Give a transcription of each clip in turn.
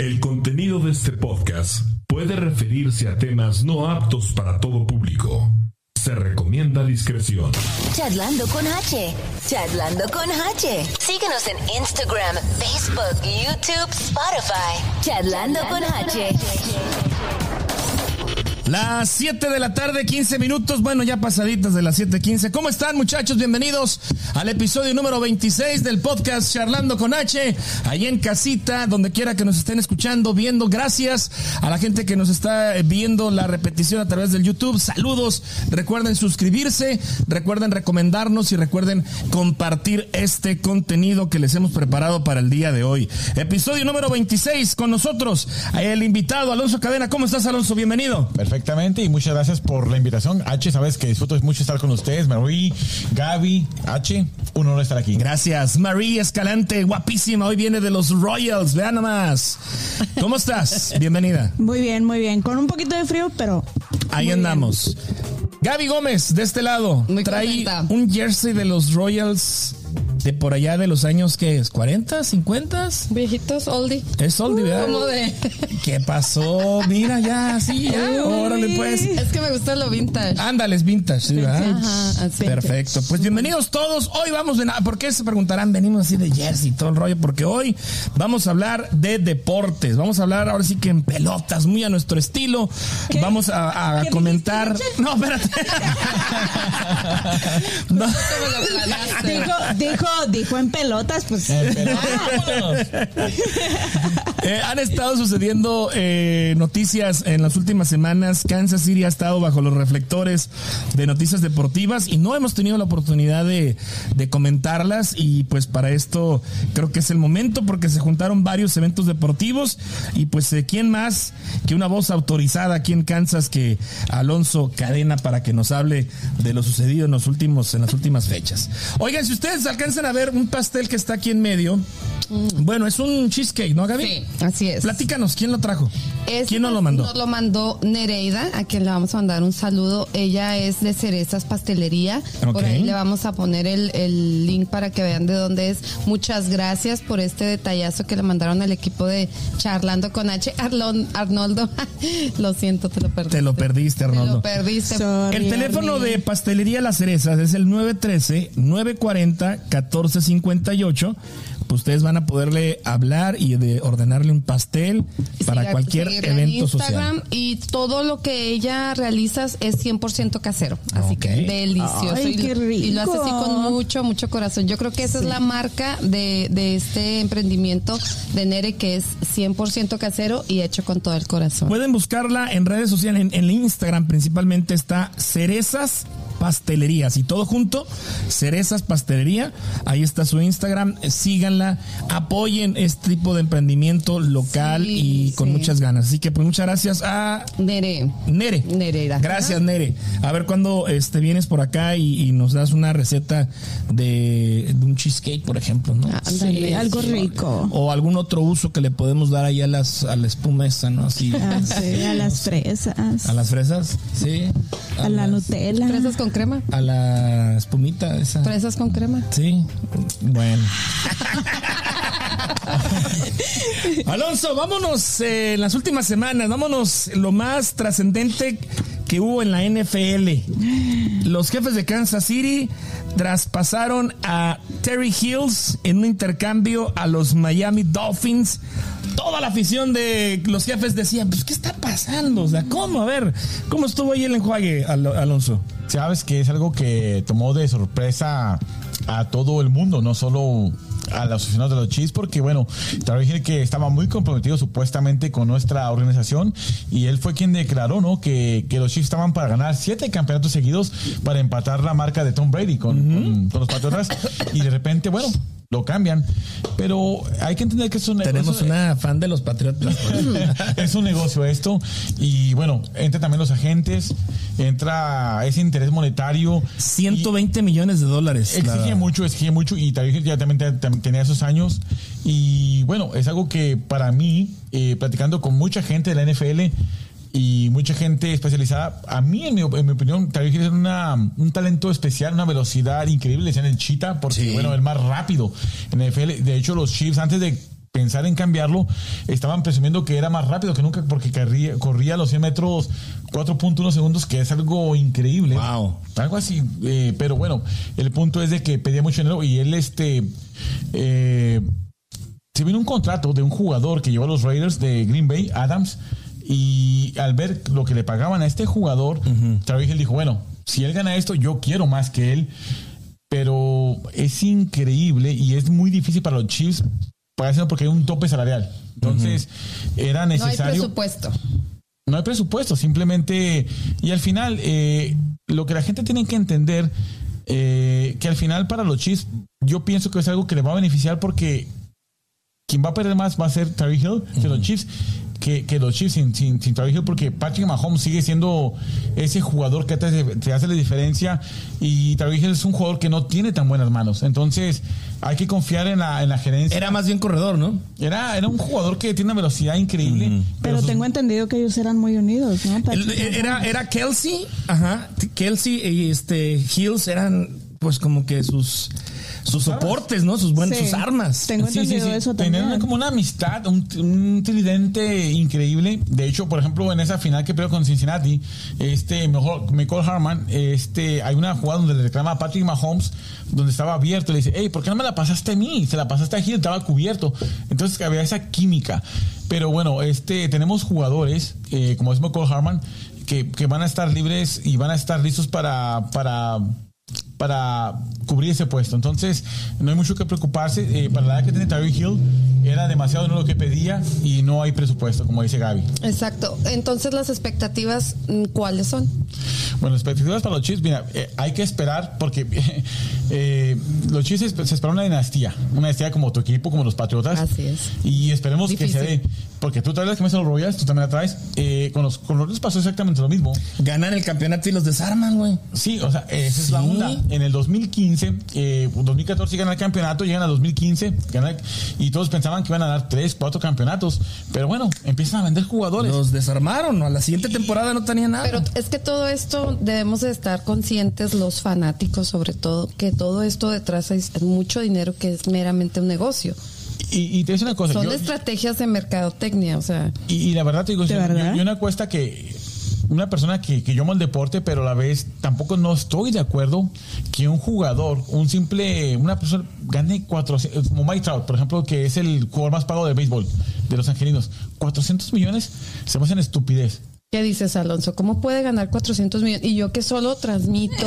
El contenido de este podcast puede referirse a temas no aptos para todo público. Se recomienda discreción. Charlando con H. Charlando con H. Síguenos en Instagram, Facebook, YouTube, Spotify. Charlando con H. Las 7 de la tarde, 15 minutos, bueno, ya pasaditas de las 7:15. ¿Cómo están, muchachos? Bienvenidos al episodio número 26 del podcast Charlando con H, ahí en casita, donde quiera que nos estén escuchando, viendo. Gracias a la gente que nos está viendo la repetición a través del YouTube. Saludos. Recuerden suscribirse, recuerden recomendarnos y recuerden compartir este contenido que les hemos preparado para el día de hoy. Episodio número 26 con nosotros, el invitado Alonso Cadena. ¿Cómo estás, Alonso? Bienvenido. Perfectamente y muchas gracias por la invitación. H, sabes que disfruto mucho estar con ustedes. Marie, Gaby, H, un honor estar aquí. Gracias. Marie Escalante, guapísima. Hoy viene de los Royals. Vean nomás. ¿Cómo estás? Bienvenida. Muy bien, muy bien. Con un poquito de frío, pero. Ahí muy andamos. Gaby Gómez, de este lado, Muy trae contenta. un jersey de los Royals de por allá de los años, ¿qué es? ¿40? ¿50? Viejitos, oldie. Es oldie, ¿verdad? Como de. ¿Qué pasó? Mira, ya, sí, ya. Órale, pues. Es que me gusta lo vintage. Ándales, vintage, ¿sí, ¿verdad? Ajá, así. Perfecto. Pues bienvenidos todos. Hoy vamos de nada. ¿Por qué se preguntarán? Venimos así de jersey y todo el rollo. Porque hoy vamos a hablar de deportes. Vamos a hablar ahora sí que en pelotas, muy a nuestro estilo. Vamos a, a ¿Qué comentar. No, espérate. No. Dijo, dijo, dijo en pelotas, pues. Eh, han estado sucediendo eh, noticias en las últimas semanas. Kansas City ha estado bajo los reflectores de noticias deportivas y no hemos tenido la oportunidad de, de comentarlas. Y pues para esto creo que es el momento porque se juntaron varios eventos deportivos. Y pues, eh, ¿quién más que una voz autorizada aquí en Kansas que Alonso Cadena para que nos hable de lo sucedido en los últimos, en las últimas fechas? Oigan, si ustedes alcanzan a ver un pastel que está aquí en medio, bueno, es un cheesecake, ¿no, Gaby? Sí, así es. Platícanos, ¿quién lo trajo? Este ¿Quién nos lo mandó? Nos lo mandó Nereida, a quien le vamos a mandar un saludo. Ella es de Cerezas Pastelería. Ok. Por ahí le vamos a poner el, el link para que vean de dónde es. Muchas gracias por este detallazo que le mandaron al equipo de Charlando con H. Arlon- Arnoldo, lo siento, te lo perdiste. Te lo perdiste, Te Arnoldo. lo perdiste. Sorry, El teléfono Arnie. de Pastelería Las Cerezas es el 913-940-1458. Pues ustedes van a poderle hablar y de ordenarle un pastel para cualquier en evento Instagram social. Y todo lo que ella realiza es 100% casero. Así que delicioso. Ay, y, qué y lo hace así con mucho, mucho corazón. Yo creo que esa es la marca de, de este emprendimiento de Nere, que es 100% casero y hecho con todo el corazón. Pueden buscarla en redes sociales, en, en Instagram principalmente está Cerezas Pastelerías y todo junto, Cerezas Pastelería, ahí está su Instagram, síganla, apoyen este tipo de emprendimiento local Sí, y con sí. muchas ganas. Así que pues muchas gracias a Nere. Nere. Nereida. Gracias, Nere. A ver cuando este, vienes por acá y, y nos das una receta de, de un cheesecake, por ejemplo, ¿no? Ándale. Algo rico. O algún otro uso que le podemos dar ahí a, las, a la espuma esa, ¿no? Así. Ah, sí, a las fresas. A las fresas, sí. A la las- Nutella. Fresas con crema. A la espumita esa. Fresas con crema. Sí. Bueno. Alonso, vámonos eh, en las últimas semanas, vámonos lo más trascendente que hubo en la NFL. Los jefes de Kansas City traspasaron a Terry Hills en un intercambio a los Miami Dolphins. Toda la afición de los jefes decía, pues, ¿qué está pasando? O sea, ¿cómo? A ver, ¿cómo estuvo ahí el enjuague, Al- Alonso? Sabes que es algo que tomó de sorpresa a todo el mundo, no solo a los aficionados de los Chiefs, porque bueno, te voy a decir que estaba muy comprometido supuestamente con nuestra organización y él fue quien declaró, ¿no? Que, que los Chiefs estaban para ganar siete campeonatos seguidos para empatar la marca de Tom Brady con, con- con los Patriotas y de repente, bueno, lo cambian, pero hay que entender que es un Tenemos es un- una fan de los Patriotas. es un negocio esto y bueno, entra también los agentes, entra ese interés monetario. 120 millones de dólares. Exige la- mucho, exige mucho y ya también te- te- tenía esos años y bueno, es algo que para mí, eh, platicando con mucha gente de la NFL y mucha gente especializada, a mí en mi, en mi opinión, Hill es una, un talento especial, una velocidad increíble, le decían el Cheetah, porque Sí. bueno, el más rápido en la NFL. De hecho, los Chiefs antes de pensar en cambiarlo, estaban presumiendo que era más rápido que nunca porque corría, corría los 100 metros 4.1 segundos, que es algo increíble. Wow. Algo así. eh, pero bueno, el punto es de que pedía mucho dinero y él, este. Eh, se vino un contrato de un jugador que llevó a los Raiders de Green Bay, Adams, y al ver lo que le pagaban a este jugador, Travis Hill dijo, bueno, si él gana esto, yo quiero más que él, pero es increíble y es muy difícil para los Chiefs pagárselo porque hay un tope salarial. Entonces, era No hay necesario... presupuesto. No hay presupuesto, simplemente. Y al final, eh, lo que la gente tiene que entender, eh, que al final para los Chiefs, yo pienso que es algo que le va a beneficiar porque quien va a perder más va a ser Tyreek Hill que los Chiefs. Que, que los Chiefs sin, sin, sin Hill, porque Patrick Mahomes sigue siendo ese jugador que te, te hace la diferencia y Hill es un jugador que no tiene tan buenas manos. Entonces, hay que confiar en la, en la gerencia. Era más bien corredor, ¿no? Era, era un jugador que tiene una velocidad increíble. Pero tengo entendido que ellos eran muy unidos, ¿no? Patrick era, era Kelsey, ajá. Kelsey y este Hills eran pues como que sus sus soportes, ¿no? Sus buenas, Sí. sus armas. Tengo entendido eso Tenían también. como una amistad, un, un tridente increíble. De hecho, por ejemplo, en esa final que perdió con Cincinnati, este mejor Michael Harman, este, hay una jugada donde le reclama a Patrick Mahomes, donde estaba abierto, le dice, hey, ¿por qué no me la pasaste a mí? Se la pasaste a Hill, estaba cubierto. Entonces había esa química. Pero bueno, este, tenemos jugadores, eh, como es Michael Harman, que, que van a estar libres y van a estar listos para, para para cubrir ese puesto. Entonces, no hay mucho que preocuparse. Eh, para la edad que tiene Tyreek Hill, era demasiado dinero lo que pedía y no hay presupuesto, como dice Gaby. Exacto. Entonces, las expectativas, mm, ¿cuáles son? Bueno, expectativas para los Chiefs, mira, eh, hay que esperar porque eh, los Chiefs se, se espera una dinastía, una dinastía como tu equipo, como los Patriotas. Así es. Y esperemos que se dé, porque tú traes las camisas de los Royals, tú también la traes. Eh, con los con los Royals pasó exactamente lo mismo. Ganan el campeonato y los desarman, güey. Sí, o sea, esa es la onda. En el 2015, eh, 2014 ganan el campeonato, llegan a 2015, ganan- y todos pensaban que iban a dar 3, 4 campeonatos. Pero bueno, empiezan a vender jugadores. Los desarmaron. A la siguiente temporada no tenía nada. Pero es que todo esto debemos de estar conscientes, los fanáticos sobre todo, que todo esto detrás es mucho dinero que es meramente un negocio. Y, y te digo una cosa. Son yo- estrategias de mercadotecnia, o sea, y, y la verdad te digo, ¿De yo, verdad? yo una cuesta que una persona que, que yo amo el deporte, pero a la vez tampoco no estoy de acuerdo que un jugador, un simple, una persona gane 400, como Mike Trout, por ejemplo, que es el jugador más pagado de béisbol de los angelinos, 400 millones se me hacen estupidez. ¿Qué dices, Alonso? ¿Cómo puede ganar 400 millones? Y yo que solo transmito,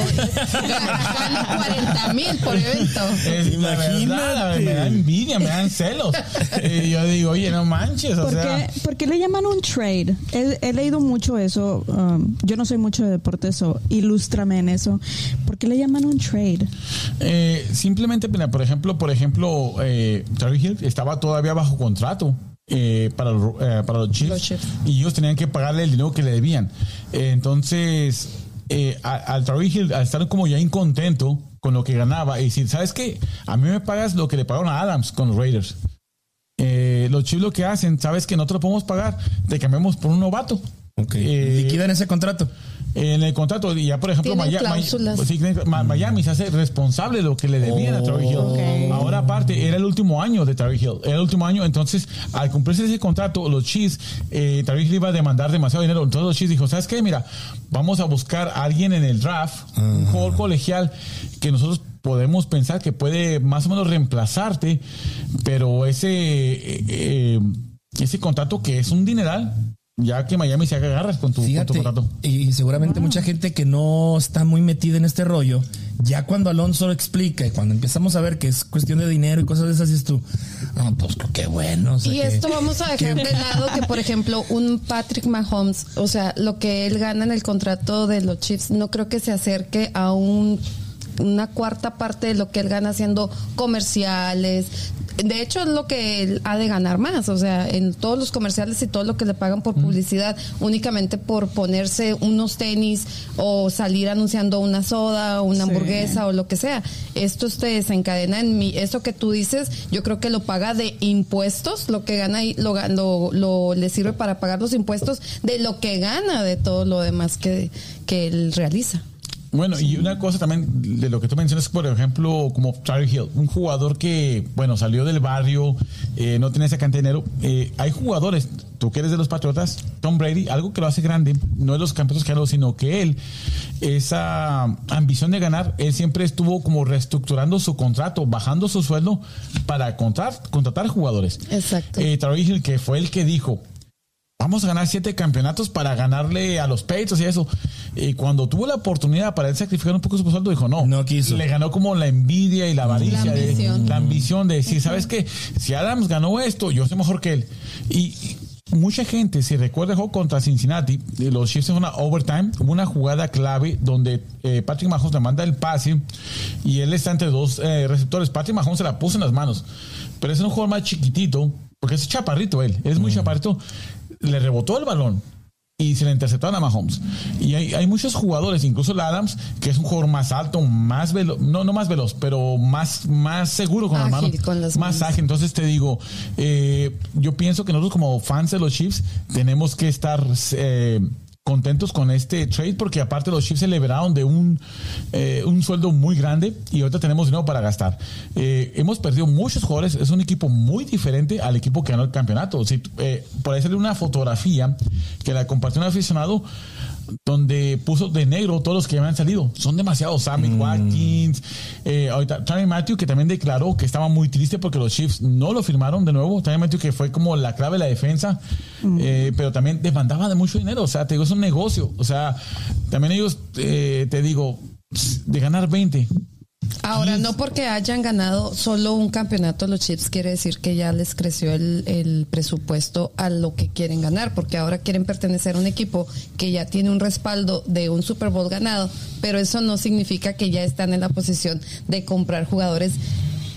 gano 40 mil por evento. Es, la verdad, Imagínate. me da envidia, me dan celos. Y yo digo, oye, no manches, o ¿Por, sea. qué, por qué le llaman un trade? He, he leído mucho eso. um, yo no soy mucho de deportes, o ilústrame en eso. ¿Por qué le llaman un trade? Eh, simplemente, mira, por ejemplo, por ejemplo, eh, Travis Hill estaba todavía bajo contrato eh, para, los- eh, para los Chiefs, Los Chiefs. y ellos tenían que pagarle el dinero que le debían. Eh, entonces, eh, al Travis Hill, al estar como ya incontento con lo que ganaba, y decir, ¿sabes qué? A mí me pagas lo que le pagaron a Adams con los Raiders. Eh, los Chiefs lo que hacen, ¿sabes que No te lo podemos pagar, te cambiamos por un novato. Ok. Eh, Liquidan ese contrato. En el contrato, y ya por ejemplo, Maya- Ma- Miami se hace responsable de lo que le debían a Travis Hill. Ok. Ahora, aparte, era el último año de Travis Hill. Era el último año, entonces, al cumplirse ese contrato, los Chiefs, eh, Travis Hill iba a demandar demasiado dinero. Entonces, los Chiefs dijo: ¿Sabes qué? Mira, vamos a buscar a alguien en el draft, un jugador colegial que nosotros podemos pensar que puede más o menos reemplazarte, pero ese, eh, eh, ese contrato que es un dineral. Ya que Miami se haga garras con tu, con tu contrato. y seguramente mucha gente que no está muy metida en este rollo, ya cuando Alonso lo explica y cuando empezamos a ver que es cuestión de dinero y cosas de esas, dices tú, ah, pues qué bueno. o sea, Y que- esto vamos a dejar de lado que, por ejemplo, un Patrick Mahomes, o sea, lo que él gana en el contrato de los Chiefs, no creo que se acerque a un una cuarta parte de lo que él gana haciendo comerciales. De hecho, es lo que él ha de ganar más. O sea, en todos los comerciales y todo lo que le pagan por publicidad, únicamente por ponerse unos tenis o salir anunciando una soda o una Sí. hamburguesa o lo que sea. Esto se desencadena en mi, esto que tú dices, yo creo que lo paga de impuestos, lo que gana y lo, lo, lo- le sirve para pagar los impuestos de lo que gana de todo lo demás que, que él realiza. Bueno, y una cosa también de lo que tú mencionas, por ejemplo, como Tyreek Hill, un jugador que, bueno, salió del barrio, eh, no tiene ese cantenero. Eh, hay jugadores, tú que eres de los Patriotas, Tom Brady, algo que lo hace grande, no es los campeonatos que ha sino que él, esa ambición de ganar, él siempre estuvo como reestructurando su contrato, bajando su sueldo para contratar, contratar jugadores. Exacto. Eh, Hill, que fue el que dijo, vamos a ganar siete campeonatos para ganarle a los Patriots y eso. Y cuando tuvo la oportunidad para él sacrificar un poco su sueldo, dijo no. No quiso. Le ganó como la envidia y la avaricia. La de- ambición. la ambición de decir, ¿sabes qué? Si Adams ganó esto, yo soy mejor que él. Y, y mucha gente, si recuerda el juego contra Cincinnati, de los Chiefs en una overtime, hubo una jugada clave donde eh, Patrick Mahomes le manda el pase y él está entre dos eh, receptores. Patrick Mahomes se la puso en las manos. Pero es un jugador más chiquitito, porque es chaparrito él, él es muy chaparrito. Le rebotó el balón y se le interceptaron a Mahomes. Y hay, hay muchos jugadores, incluso el Adams, que es un jugador más alto, más veloz, no, no más veloz, pero más, más seguro con las Ágil manos. con las más manos. ágil. Entonces te digo, eh, yo pienso que nosotros como fans de los Chiefs tenemos que estar eh, contentos con este trade porque aparte los Chiefs se liberaron de un, eh, un sueldo muy grande y ahorita tenemos dinero para gastar. Eh, hemos perdido muchos jugadores, es un equipo muy diferente al equipo que ganó el campeonato. Si, eh, por ahí salió una fotografía que la compartió un aficionado donde puso de negro todos los que habían salido. Son demasiados. Sammy Watkins, eh, ahorita Tommy Matthew, que también declaró que estaba muy triste porque los Chiefs no lo firmaron de nuevo. Tommy Matthew, que fue como la clave de la defensa, eh, pero también demandaba de mucho dinero. O sea, te digo, es un negocio. O sea, también ellos, eh, te digo, de ganar 20. Ahora, no porque hayan ganado solo un campeonato los Chiefs quiere decir que ya les creció el, el presupuesto a lo que quieren ganar, porque ahora quieren pertenecer a un equipo que ya tiene un respaldo de un Super Bowl ganado, pero eso no significa que ya están en la posición de comprar jugadores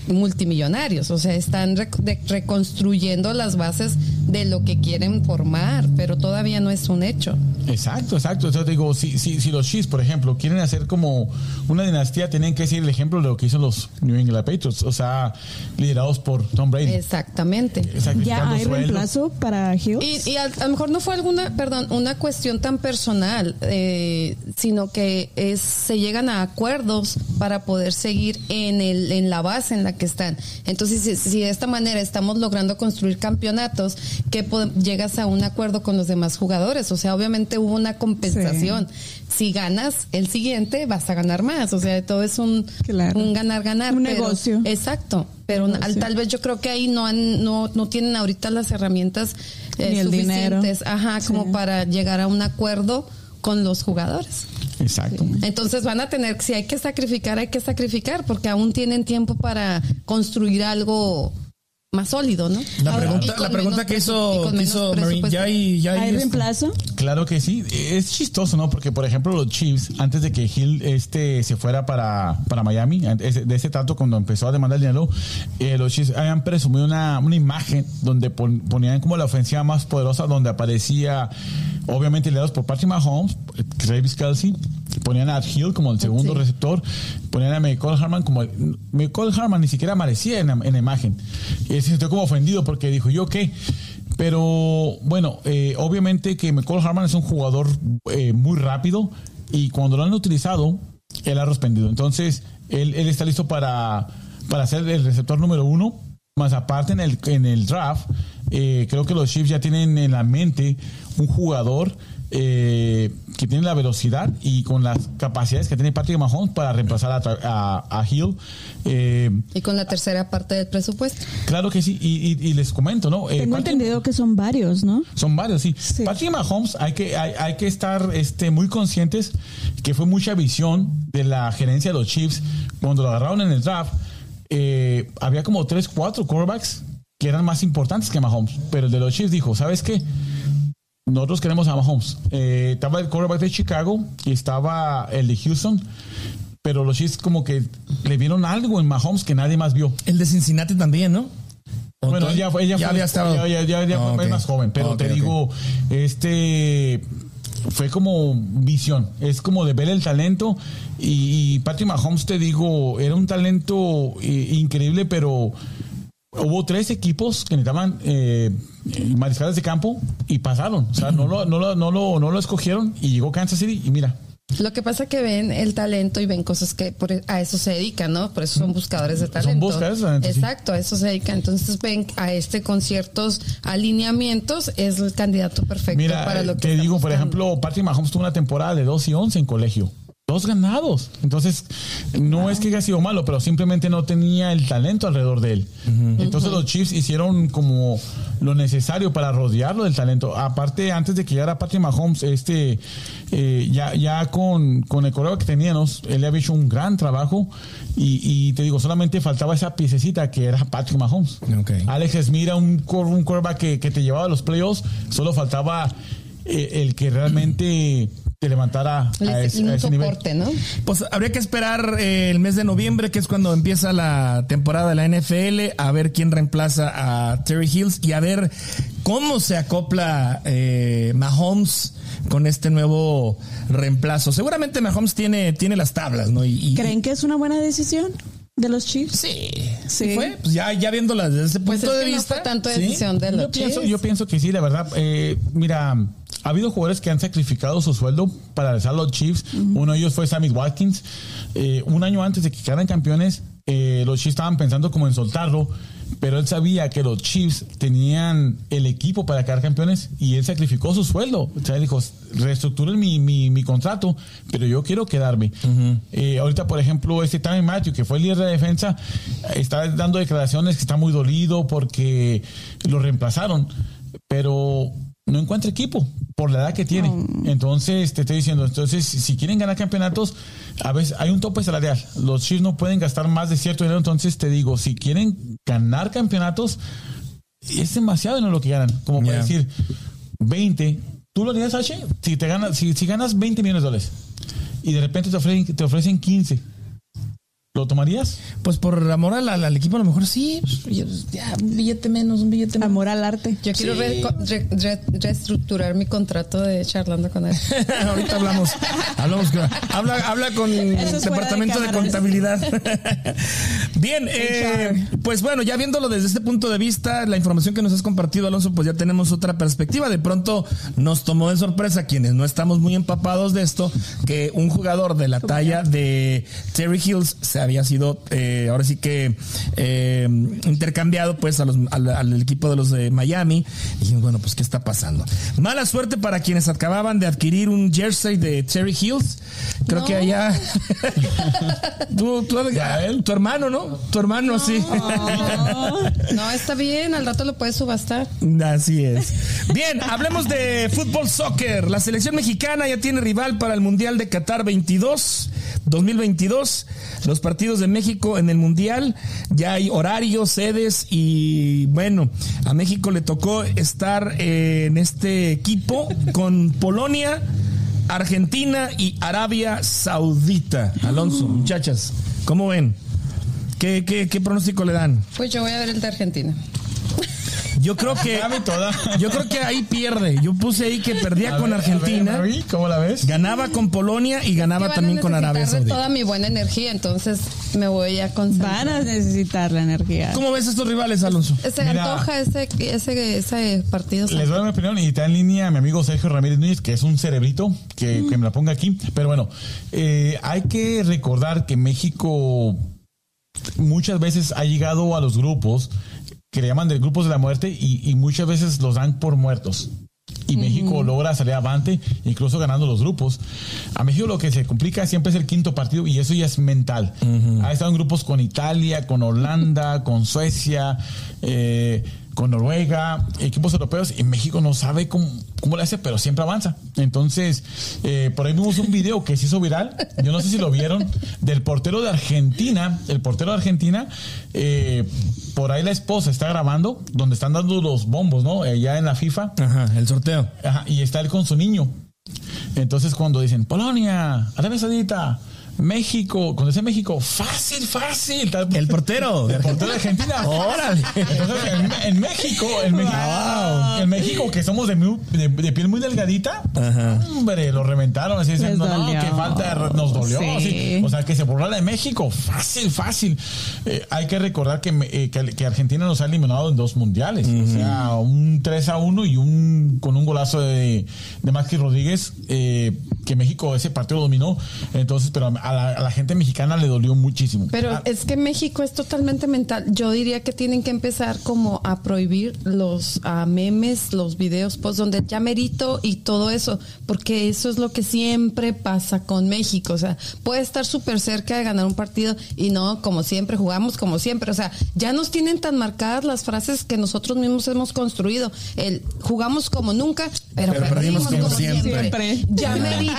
multimillonarios, o sea, están reconstruyendo las bases de lo que quieren formar, pero todavía no es un hecho. Exacto, exacto. Entonces digo, si, si, si los Chiefs, por ejemplo, quieren hacer como una dinastía, tienen que seguir el ejemplo de lo que hicieron los New England Patriots, o sea, liderados por Tom Brady. Exactamente. ¿Ya hay reemplazo para Hill? Y, y a, a lo mejor no fue alguna, perdón, una cuestión tan personal, eh, sino que es se llegan a acuerdos para poder seguir en el en la base en la que están. Entonces, si, si de esta manera estamos logrando construir campeonatos, que llegas a un acuerdo con los demás jugadores. O sea, obviamente hubo una compensación. Si ganas el siguiente, vas a ganar más. O sea, todo es un, Claro. un ganar-ganar. Un pero- negocio. Exacto. Pero Negocio. al- tal vez yo creo que ahí no han, no, no tienen ahorita las herramientas eh, Ni el dinero. suficientes, ajá, Sí. como para llegar a un acuerdo con los jugadores. Exacto. Entonces van a tener, si hay que sacrificar, hay que sacrificar, porque aún tienen tiempo para construir algo más sólido, ¿no? La Ahora, pregunta, la pregunta que hizo, que hizo Marine, ya hay, ya hay, ¿Hay este, reemplazo? Claro que sí, es chistoso, ¿no? Porque, por ejemplo, los Chiefs, antes de que Hill este, se fuera para, para Miami, de ese tanto cuando empezó a demandar dinero, eh, los Chiefs habían presumido una, una imagen donde pon- ponían como la ofensiva más poderosa, donde aparecía, obviamente, liderados por Patrick Mahomes, eh, Travis Kelsey, ponían a Hill como el segundo Sí. receptor, ponían a Michael Harman como... el- Michael Harman ni siquiera aparecía en la, en la imagen. Y él se sintió como ofendido porque dijo, ¿yo qué? Pero bueno, eh, obviamente que McCall Harman es un jugador eh, muy rápido y cuando lo han utilizado, él ha respondido. Entonces, él, él está listo para, para ser el receptor número uno. Más aparte en el, en el draft, eh, creo que los Chiefs ya tienen en la mente un jugador eh, que tiene la velocidad y con las capacidades que tiene Patrick Mahomes para reemplazar a, Tra- a, a Hill. Eh, Y con la tercera parte del presupuesto. claro que sí, y, y- y les comento, ¿no? Eh, Tengo Patrick- entendido que son varios, ¿no? son varios, sí. Sí. Patrick Mahomes, hay que, hay, hay que estar este, muy conscientes que fue mucha visión de la gerencia de los Chiefs cuando lo agarraron en el draft. Eh, había como tres, cuatro quarterbacks que eran más importantes que Mahomes, pero el de los Chiefs dijo, ¿sabes qué? Nosotros queremos a Mahomes. Eh, estaba el quarterback de Chicago y estaba el de Houston, pero los Chiefs como que le vieron algo en Mahomes que nadie más vio. El de Cincinnati también, ¿no? ¿O Bueno, ella, ya fue, había estado. ya, ya- ya- ya Ah, fue más joven, pero te digo, este fue como visión, es como de ver el talento. Y, y Patrick Mahomes te digo, era un talento eh, increíble, pero hubo tres equipos que necesitaban eh, mariscales de campo y pasaron, o sea, no, lo, no, lo, no, lo, no lo escogieron y llegó Kansas City y mira, Lo que pasa es que ven el talento y ven cosas que por, a eso se dedican, ¿no? Por eso son buscadores de talento. buscadores de talento. Exacto, a eso se dedican. Entonces ven a este con ciertos alineamientos es el candidato perfecto Mira, para lo que te digo, por ejemplo, Patrick Mahomes tuvo una temporada de 2 y 11 en colegio. Dos ganados. Entonces, no es que haya sido malo, pero simplemente no tenía el talento alrededor de él. Entonces, los Chiefs hicieron como lo necesario para rodearlo del talento. Aparte, antes de que llegara Patrick Mahomes, este, eh, ya, ya con, con el correo que teníamos, él había hecho un gran trabajo. Y, y te digo, solamente faltaba esa piececita que era Patrick Mahomes. Ok. Alex Smith era un, un que, que te llevaba a los playoffs. Solo faltaba eh, el que realmente te levantara a a un ese nivel. soporte, ¿no? Pues habría que esperar eh, el mes de noviembre, que es cuando empieza la temporada de la NFL, a ver quién reemplaza a Terry Hills y a ver cómo se acopla eh, Mahomes con este nuevo reemplazo. Seguramente Mahomes tiene, tiene las tablas, ¿no? Y, y- ¿Creen que es una buena decisión de los Chiefs? Sí, Sí. fue. Pues ya, ya viéndola desde ese Pues punto es de que no vista. fue tanto sí. decisión de los Yo pienso, Chiefs. yo pienso que sí, la verdad. Eh, mira, ha habido jugadores que han sacrificado su sueldo para regresar a los Chiefs. Uno de ellos fue Sammy Watkins. Eh, un año antes de que quedaran campeones, eh, los Chiefs estaban pensando como en soltarlo, pero él sabía que los Chiefs tenían el equipo para quedar campeones y él sacrificó su sueldo. O sea, él dijo, reestructuren mi, mi, mi contrato, pero yo quiero quedarme. Eh, ahorita, por ejemplo, este Tammy Matthew, que fue el líder de defensa, está dando declaraciones que está muy dolido porque lo reemplazaron, pero no encuentra equipo por la edad que tiene. Entonces, te estoy diciendo, entonces, si quieren ganar campeonatos, a veces hay un tope salarial. Los Chiefs no pueden gastar más de cierto dinero. Entonces, te digo, si quieren ganar campeonatos, es demasiado dinero lo que ganan. Como para Yeah. decir, 20. ¿Tú lo harías, H? Si, te ganas, si, si ganas 20 millones de dólares y de repente te ofrecen, te ofrecen 15, ¿lo tomarías? Pues por amor al, al- equipo, a lo mejor sí. pues, Ya, un billete menos, un billete menos. Amor al arte. Yo quiero re- re- re- reestructurar mi contrato de charlando con él. Ahorita hablamos. hablamos con- habla, habla con el departamento de contabilidad. Bien, eh, pues bueno, ya viéndolo desde este punto de vista, la información que nos has compartido, Alonso, pues ya tenemos otra perspectiva. De pronto nos tomó de sorpresa quienes no estamos muy empapados de esto, que un jugador de la talla de Terry Hills se había sido, eh, ahora sí que eh, intercambiado pues a los- al, al equipo de los de Miami. Y dijimos, bueno, pues ¿qué está pasando? Mala suerte para quienes acababan de adquirir un jersey de Terry Hills. Creo que allá... tú, tú- tu hermano, ¿no? Tu hermano, sí. No, está bien, al rato lo puedes subastar. Así es. Bien, hablemos de fútbol soccer. La selección mexicana ya tiene rival para el Mundial de Qatar 22, 2022. Los partidos de México en el Mundial, ya hay horarios, sedes y bueno, a México le tocó estar eh, en este equipo con Polonia, Argentina y Arabia Saudita. Alonso, muchachas, ¿cómo ven? ¿Qué, qué, qué pronóstico le dan? Pues yo voy a ver el de Argentina. Yo creo que Dame toda. yo creo que ahí pierde. Yo puse ahí que perdía A con ver, a Argentina, ver, ¿Cómo la ves? ganaba con Polonia y ganaba a también con Arabia Saudita. toda mi buena energía, entonces me voy a concentrar. Van a necesitar la energía. ¿Cómo ves estos rivales, Alonso? Se Mira. antoja ese, ese, ese partido. Les doy mi opinión y está en línea mi amigo Sergio Ramírez Núñez, que es un cerebrito, que, que me la ponga aquí. Pero bueno, eh, hay que recordar que México muchas veces ha llegado a los grupos que le llaman de grupos de la muerte y, y muchas veces los dan por muertos. Y México logra salir avante, incluso ganando los grupos. A México lo que se complica siempre es el quinto partido y eso ya es mental. Ha estado en grupos con Italia, con Holanda, con Suecia, eh, con Noruega, equipos europeos, y México no sabe cómo, cómo le hace, pero siempre avanza. Entonces, eh, por ahí vimos un video que se hizo viral, yo no sé si lo vieron, del portero de Argentina, el portero de Argentina, eh, por ahí la esposa está grabando, donde están dando los bombos, ¿no? Ya en la FIFA, Ajá, el sorteo. Ajá, y está él con su niño. Entonces cuando dicen Polonia, Arabia Saudita, México, cuando dice México, fácil, fácil. tal- El portero de el portero de Argentina. Órale. Entonces, en, en México, en México, en México, que somos de, muy- de- de piel muy delgadita, hombre, lo reventaron. Así dicen, Les no, que falta, nos dolió. Sí. así. O sea, que se burla de México, fácil, fácil. Eh, hay que recordar que, eh, que, que Argentina nos ha eliminado en dos mundiales. O sea, un 3 a 1 y un con un golazo de, de Maxi Rodríguez. eh, que México ese partido dominó. Entonces, pero a la, a la gente mexicana le dolió muchísimo. Pero Ah, es que México es totalmente mental. Yo diría que tienen que empezar como a prohibir los ah, memes, los videos post donde ya merito y todo eso, porque eso es lo que siempre pasa con México. O sea, puede estar súper cerca de ganar un partido y no, como siempre, jugamos como siempre. O sea, ya nos tienen tan marcadas las frases que nosotros mismos hemos construido. El jugamos como nunca, pero, Pero perdimos perdimos como como siempre. siempre. Ya merito.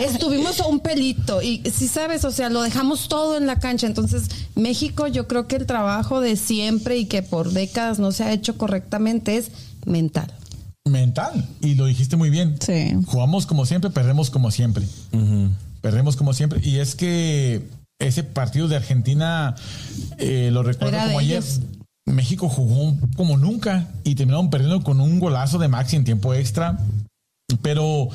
Estuvimos a un pelito. Y si sabes, o sea, lo dejamos todo en la cancha. Entonces, México, yo creo que el trabajo de siempre y que por décadas no se ha hecho correctamente es mental. mental. Y lo dijiste muy bien. Sí. Jugamos como siempre, perdemos como siempre. Perdemos como siempre. Y es que ese partido de Argentina, eh, lo recuerdo Era como ayer. ellos. México jugó como nunca y terminaron perdiendo con un golazo de Maxi en tiempo extra. Pero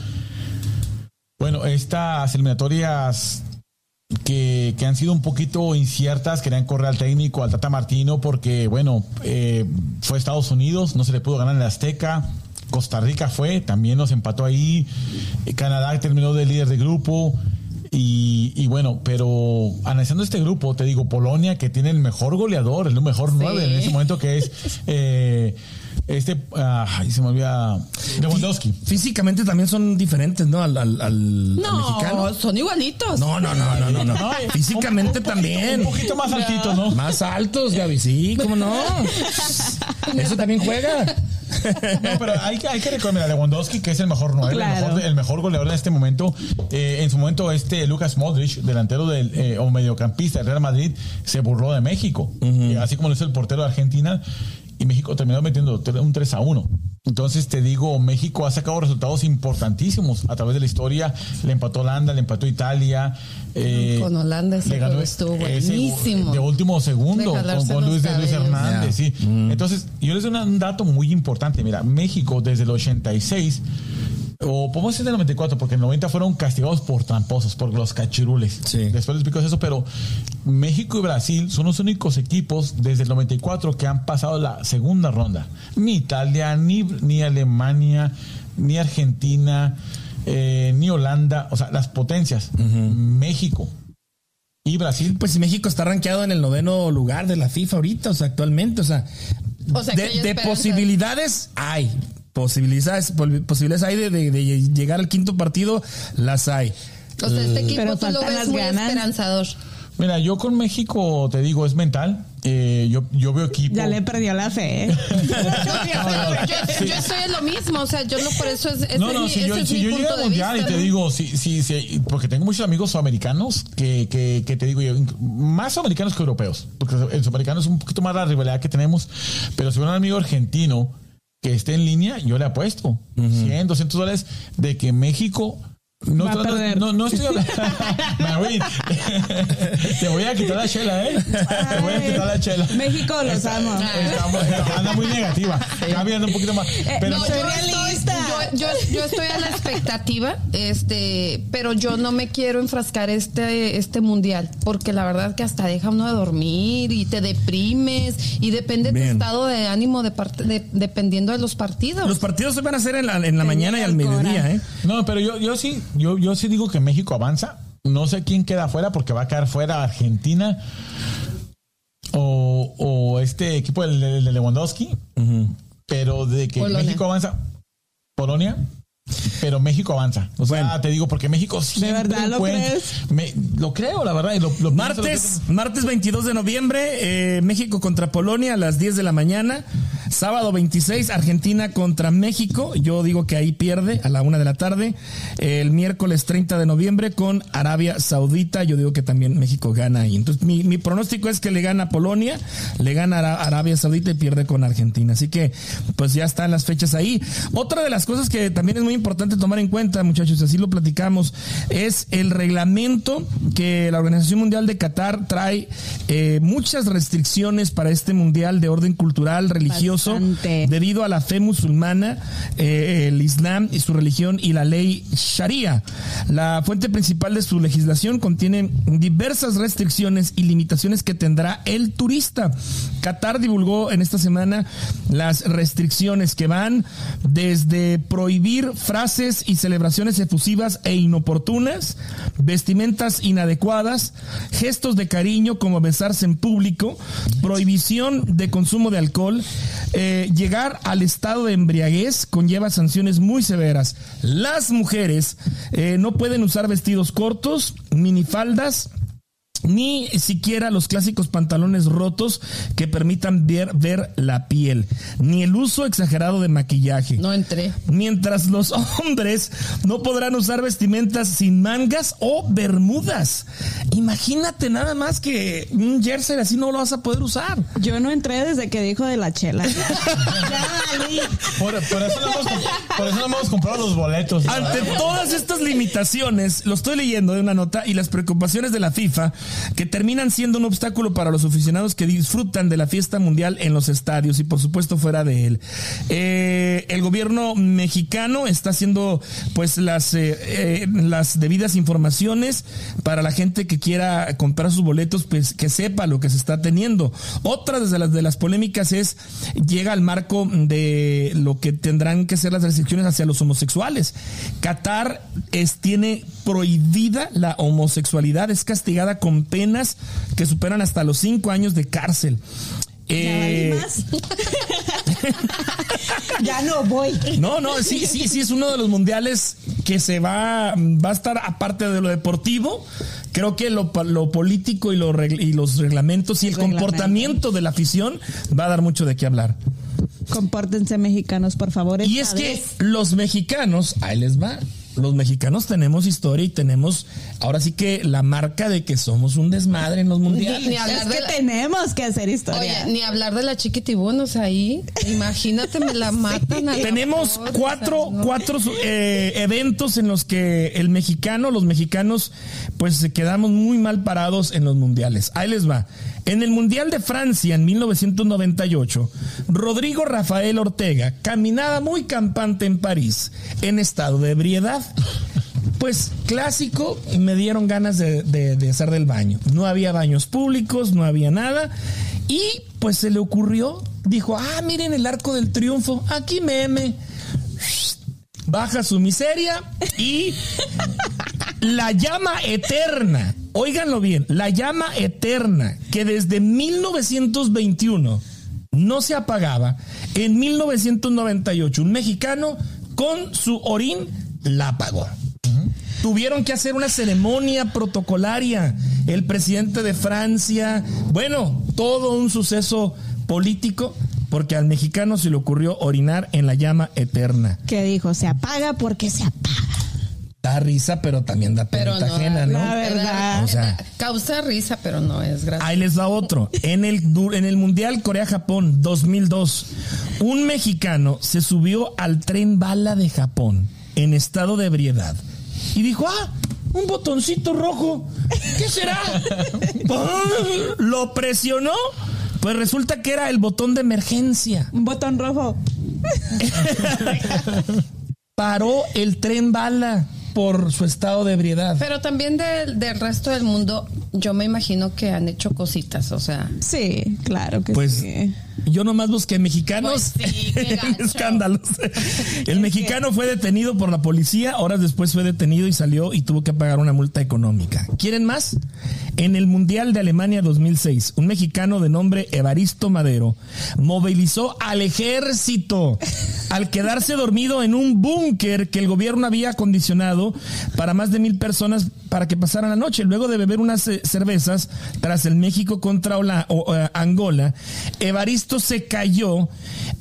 bueno, estas eliminatorias que, que han sido un poquito inciertas, querían correr al técnico, al Tata Martino, porque, bueno, eh, fue Estados Unidos, no se le pudo ganar en el Azteca. Costa Rica fue, también nos empató ahí. Eh, Canadá terminó de líder de grupo. Y, y bueno, pero analizando este grupo, te digo, Polonia, que tiene el mejor goleador, el mejor nueve en ese momento, que es eh, este, ah, ay, se me olvida, Lewandowski. Físicamente también son diferentes, ¿no? Al, al, al- al mexicano. No, son igualitos. No, no, no, no, no, no. Físicamente Un poquito- también. Un poquito más altito, ¿no? Más altos, Gaby, sí, cómo no. Eso también juega. No, pero hay que, hay que recordar a Lewandowski, que es el mejor nueve, Claro. el, mejor, el mejor goleador en este momento. Eh, en su momento, este Lucas Modric, delantero del, eh, o mediocampista del Real Madrid, se burló de México, Eh, así como lo hizo el portero de Argentina. Y México terminó metiendo un 3 a 1. Entonces te digo, México ha sacado resultados importantísimos a través de la historia. Le empató Holanda, le empató Italia. eh, Con Holanda ese le ganó estuvo ese buenísimo. De último segundo, con, con Luis, de Luis. Hernández. Sí. Entonces, yo les doy un dato muy importante. Mira, México desde el 86, o podemos decir del 94, porque en el 90 fueron castigados por tramposos, por los cachirules. Sí. Después les explico eso, pero México y Brasil son los únicos equipos desde el 94 que han pasado la segunda ronda. Ni Italia, ni, ni Alemania, ni Argentina, eh, ni Holanda, o sea, las potencias. México y Brasil Pues si México está rankeado en el noveno lugar de la FIFA ahorita, o sea, actualmente, o sea, O sea, que de, posibilidades hay. Posibilidades, posibilidades hay de, de- de llegar al quinto partido, las hay. O sea, este equipo Pero tú lo ves muy ganas. esperanzador. Mira, yo con México, te digo, es mental. Eh, yo, yo veo equipo. Ya le perdió la fe. Yo, yo estoy en lo mismo, o sea, yo no por eso es, ese No, no, mi- si yo, si yo llego al mundial vista, y te ¿no? digo, sí, sí, sí, porque tengo muchos amigos sudamericanos que, que, que te digo yo, más sudamericanos que europeos, porque el sudamericano es un poquito más la rivalidad que tenemos, pero si un amigo argentino que esté en línea, yo le apuesto 100, 200 dólares de que México no, Va a perder. no, no estoy hablando. Marín, te voy a quitar la chela, ¿eh? Te voy a quitar la chela. México, los amo. Estamos- anda muy negativa. Gaby anda un poquito más. Pero No, Soy yo. Estoy, yo, yo, yo estoy a la expectativa, este, pero yo no me quiero enfrascar este, este mundial, porque la verdad que hasta deja uno de dormir y te deprimes y depende de tu Bien. estado de ánimo de parte, de- dependiendo de los partidos. Los partidos se van a hacer en la, en la mañana y al mediodía, ¿eh? No, pero yo, yo sí, yo, yo sí digo que México avanza. No sé quién queda fuera porque va a quedar fuera Argentina o, o este equipo del de, Lewandowski. Pero de que Polonia. México avanza, Polonia. Pero México avanza. O sea, Bueno. te digo, porque México siempre verdad lo crees? Me- lo creo, la verdad. y lo Martes, martes 22 de noviembre, eh, México contra Polonia a las 10 de la mañana. Sábado 26, Argentina contra México. Yo digo que ahí pierde a la una de la tarde. El miércoles 30 de noviembre con Arabia Saudita. Yo digo que también México gana ahí. Entonces, mi, pronóstico es que le gana Polonia, le gana Ara- Arabia Saudita y pierde con Argentina. Así que, pues ya están las fechas ahí. Otra de las cosas que también es muy importante tomar en cuenta, muchachos, así lo platicamos, es el reglamento que la Organización Mundial de Qatar trae eh, muchas restricciones para este mundial de orden cultural, religioso religioso debido a la fe musulmana, eh, el Islam y su religión y la ley Sharia. La fuente principal de su legislación contiene diversas restricciones y limitaciones que tendrá el turista. Qatar divulgó en esta semana las restricciones que van desde prohibir frases y celebraciones efusivas e inoportunas, vestimentas inadecuadas, gestos de cariño como besarse en público, prohibición de consumo de alcohol, eh, llegar al estado de embriaguez conlleva sanciones muy severas. Las mujeres eh, no pueden usar vestidos cortos, minifaldas, ni siquiera los clásicos pantalones rotos que permitan ver, ver la piel, ni el uso exagerado de maquillaje. No entré. Mientras los hombres no podrán usar vestimentas sin mangas o bermudas. Imagínate nada más que un jersey así no lo vas a poder usar. Yo no entré desde que dijo de la chela. Por, por eso no hemos, por eso no hemos comprado los boletos. Ante todas estas limitaciones, lo estoy leyendo de una nota y las preocupaciones de la FIFA, que terminan siendo un obstáculo para los aficionados que disfrutan de la fiesta mundial en los estadios y por supuesto fuera de él. Eh, el gobierno mexicano está haciendo pues las, eh, eh, las debidas informaciones para la gente que quiera comprar sus boletos, pues que sepa lo que se está teniendo. Otra de las, de las polémicas es, llega al marco de lo que tendrán que ser las restricciones hacia los homosexuales. Qatar es, tiene prohibida la homosexualidad, es castigada con penas que superan hasta los cinco años de cárcel. Ya Eh, ya no voy. no, no, sí, sí, sí, es uno de los mundiales que se va, va a estar aparte de lo deportivo. Creo que lo, lo político y, lo y los reglamentos y el comportamiento de la afición va a dar mucho de qué hablar. Compórtense mexicanos, por favor. Y es que los mexicanos, ahí les va. Los mexicanos tenemos historia y tenemos ahora sí que la marca de que somos un desmadre en los mundiales. Ni, ni hablar Es de que la- tenemos que hacer historia. Oye, ni hablar de la chiquitibunos ahí. Imagínate, me la matan. a la Tenemos pobre, cuatro, o sea, no. cuatro eh, eventos en los que el mexicano, los mexicanos, pues se quedamos muy mal parados en los mundiales. Ahí les va. En el Mundial de Francia en 1998, Rodrigo Rafael Ortega caminaba muy campante en París, en estado de ebriedad. Pues clásico, me dieron ganas de, de- de hacer del baño. No había baños públicos, no había nada. Y pues se le ocurrió, dijo, ah, miren el arco del triunfo, aquí meme. Baja su miseria y la llama eterna, óiganlo bien, la llama eterna que desde 1921 no se apagaba, en 1998 un mexicano con su orín la apagó. Tuvieron que hacer una ceremonia protocolaria. El presidente de Francia, bueno, todo un suceso político, porque al mexicano se le ocurrió orinar en la llama eterna. Que dijo, se apaga porque se apaga. Da risa, pero también da pena no, ajena, ¿no? la verdad. O sea, Causa risa, pero no es gracioso. Ahí les va otro. En el, en el Mundial Corea-Japón 2002, un mexicano se subió al tren bala de Japón en estado de ebriedad y dijo, ah, un botoncito rojo, ¿qué será? Lo presionó, pues resulta que era el botón de emergencia. Un botón rojo. Paró el tren bala por su estado de ebriedad. Pero también del, resto del mundo, yo me imagino que han hecho cositas, o sea. Sí, claro que Pues sí. yo nomás busqué mexicanos Pues sí, escándalos. El mexicano fue detenido por la policía, horas después fue detenido y salió y tuvo que pagar una multa económica. ¿Quieren más? En el Mundial de Alemania 2006, un mexicano de nombre Evaristo Madero movilizó al ejército al quedarse dormido en un búnker que el gobierno había acondicionado para más de mil personas para que pasaran la noche. Luego de beber unas cervezas tras el México contra o, eh, Angola, Evaristo se cayó.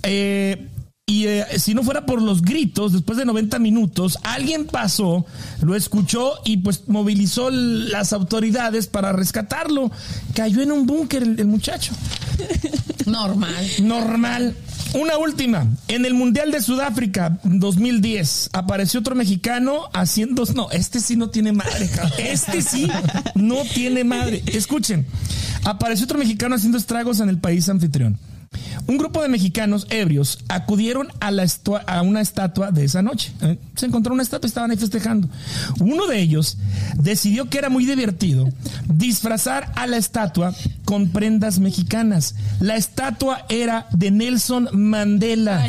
eh, y eh, si no fuera por los gritos, después de 90 minutos, alguien pasó, lo escuchó y pues movilizó las autoridades para rescatarlo. Cayó en un búnker el- el muchacho. Normal. Normal. Una última. En el Mundial de Sudáfrica 2010 apareció otro mexicano haciendo... No, este sí no tiene madre. cabrón. Este sí no tiene madre. Escuchen. Apareció otro mexicano haciendo estragos en el país anfitrión. Un grupo de mexicanos ebrios acudieron a, una estatua de esa noche. Eh, Se encontró una estatua y estaban ahí festejando. Uno de ellos decidió que era muy divertido disfrazar a la estatua con prendas mexicanas. La estatua era de Nelson Mandela.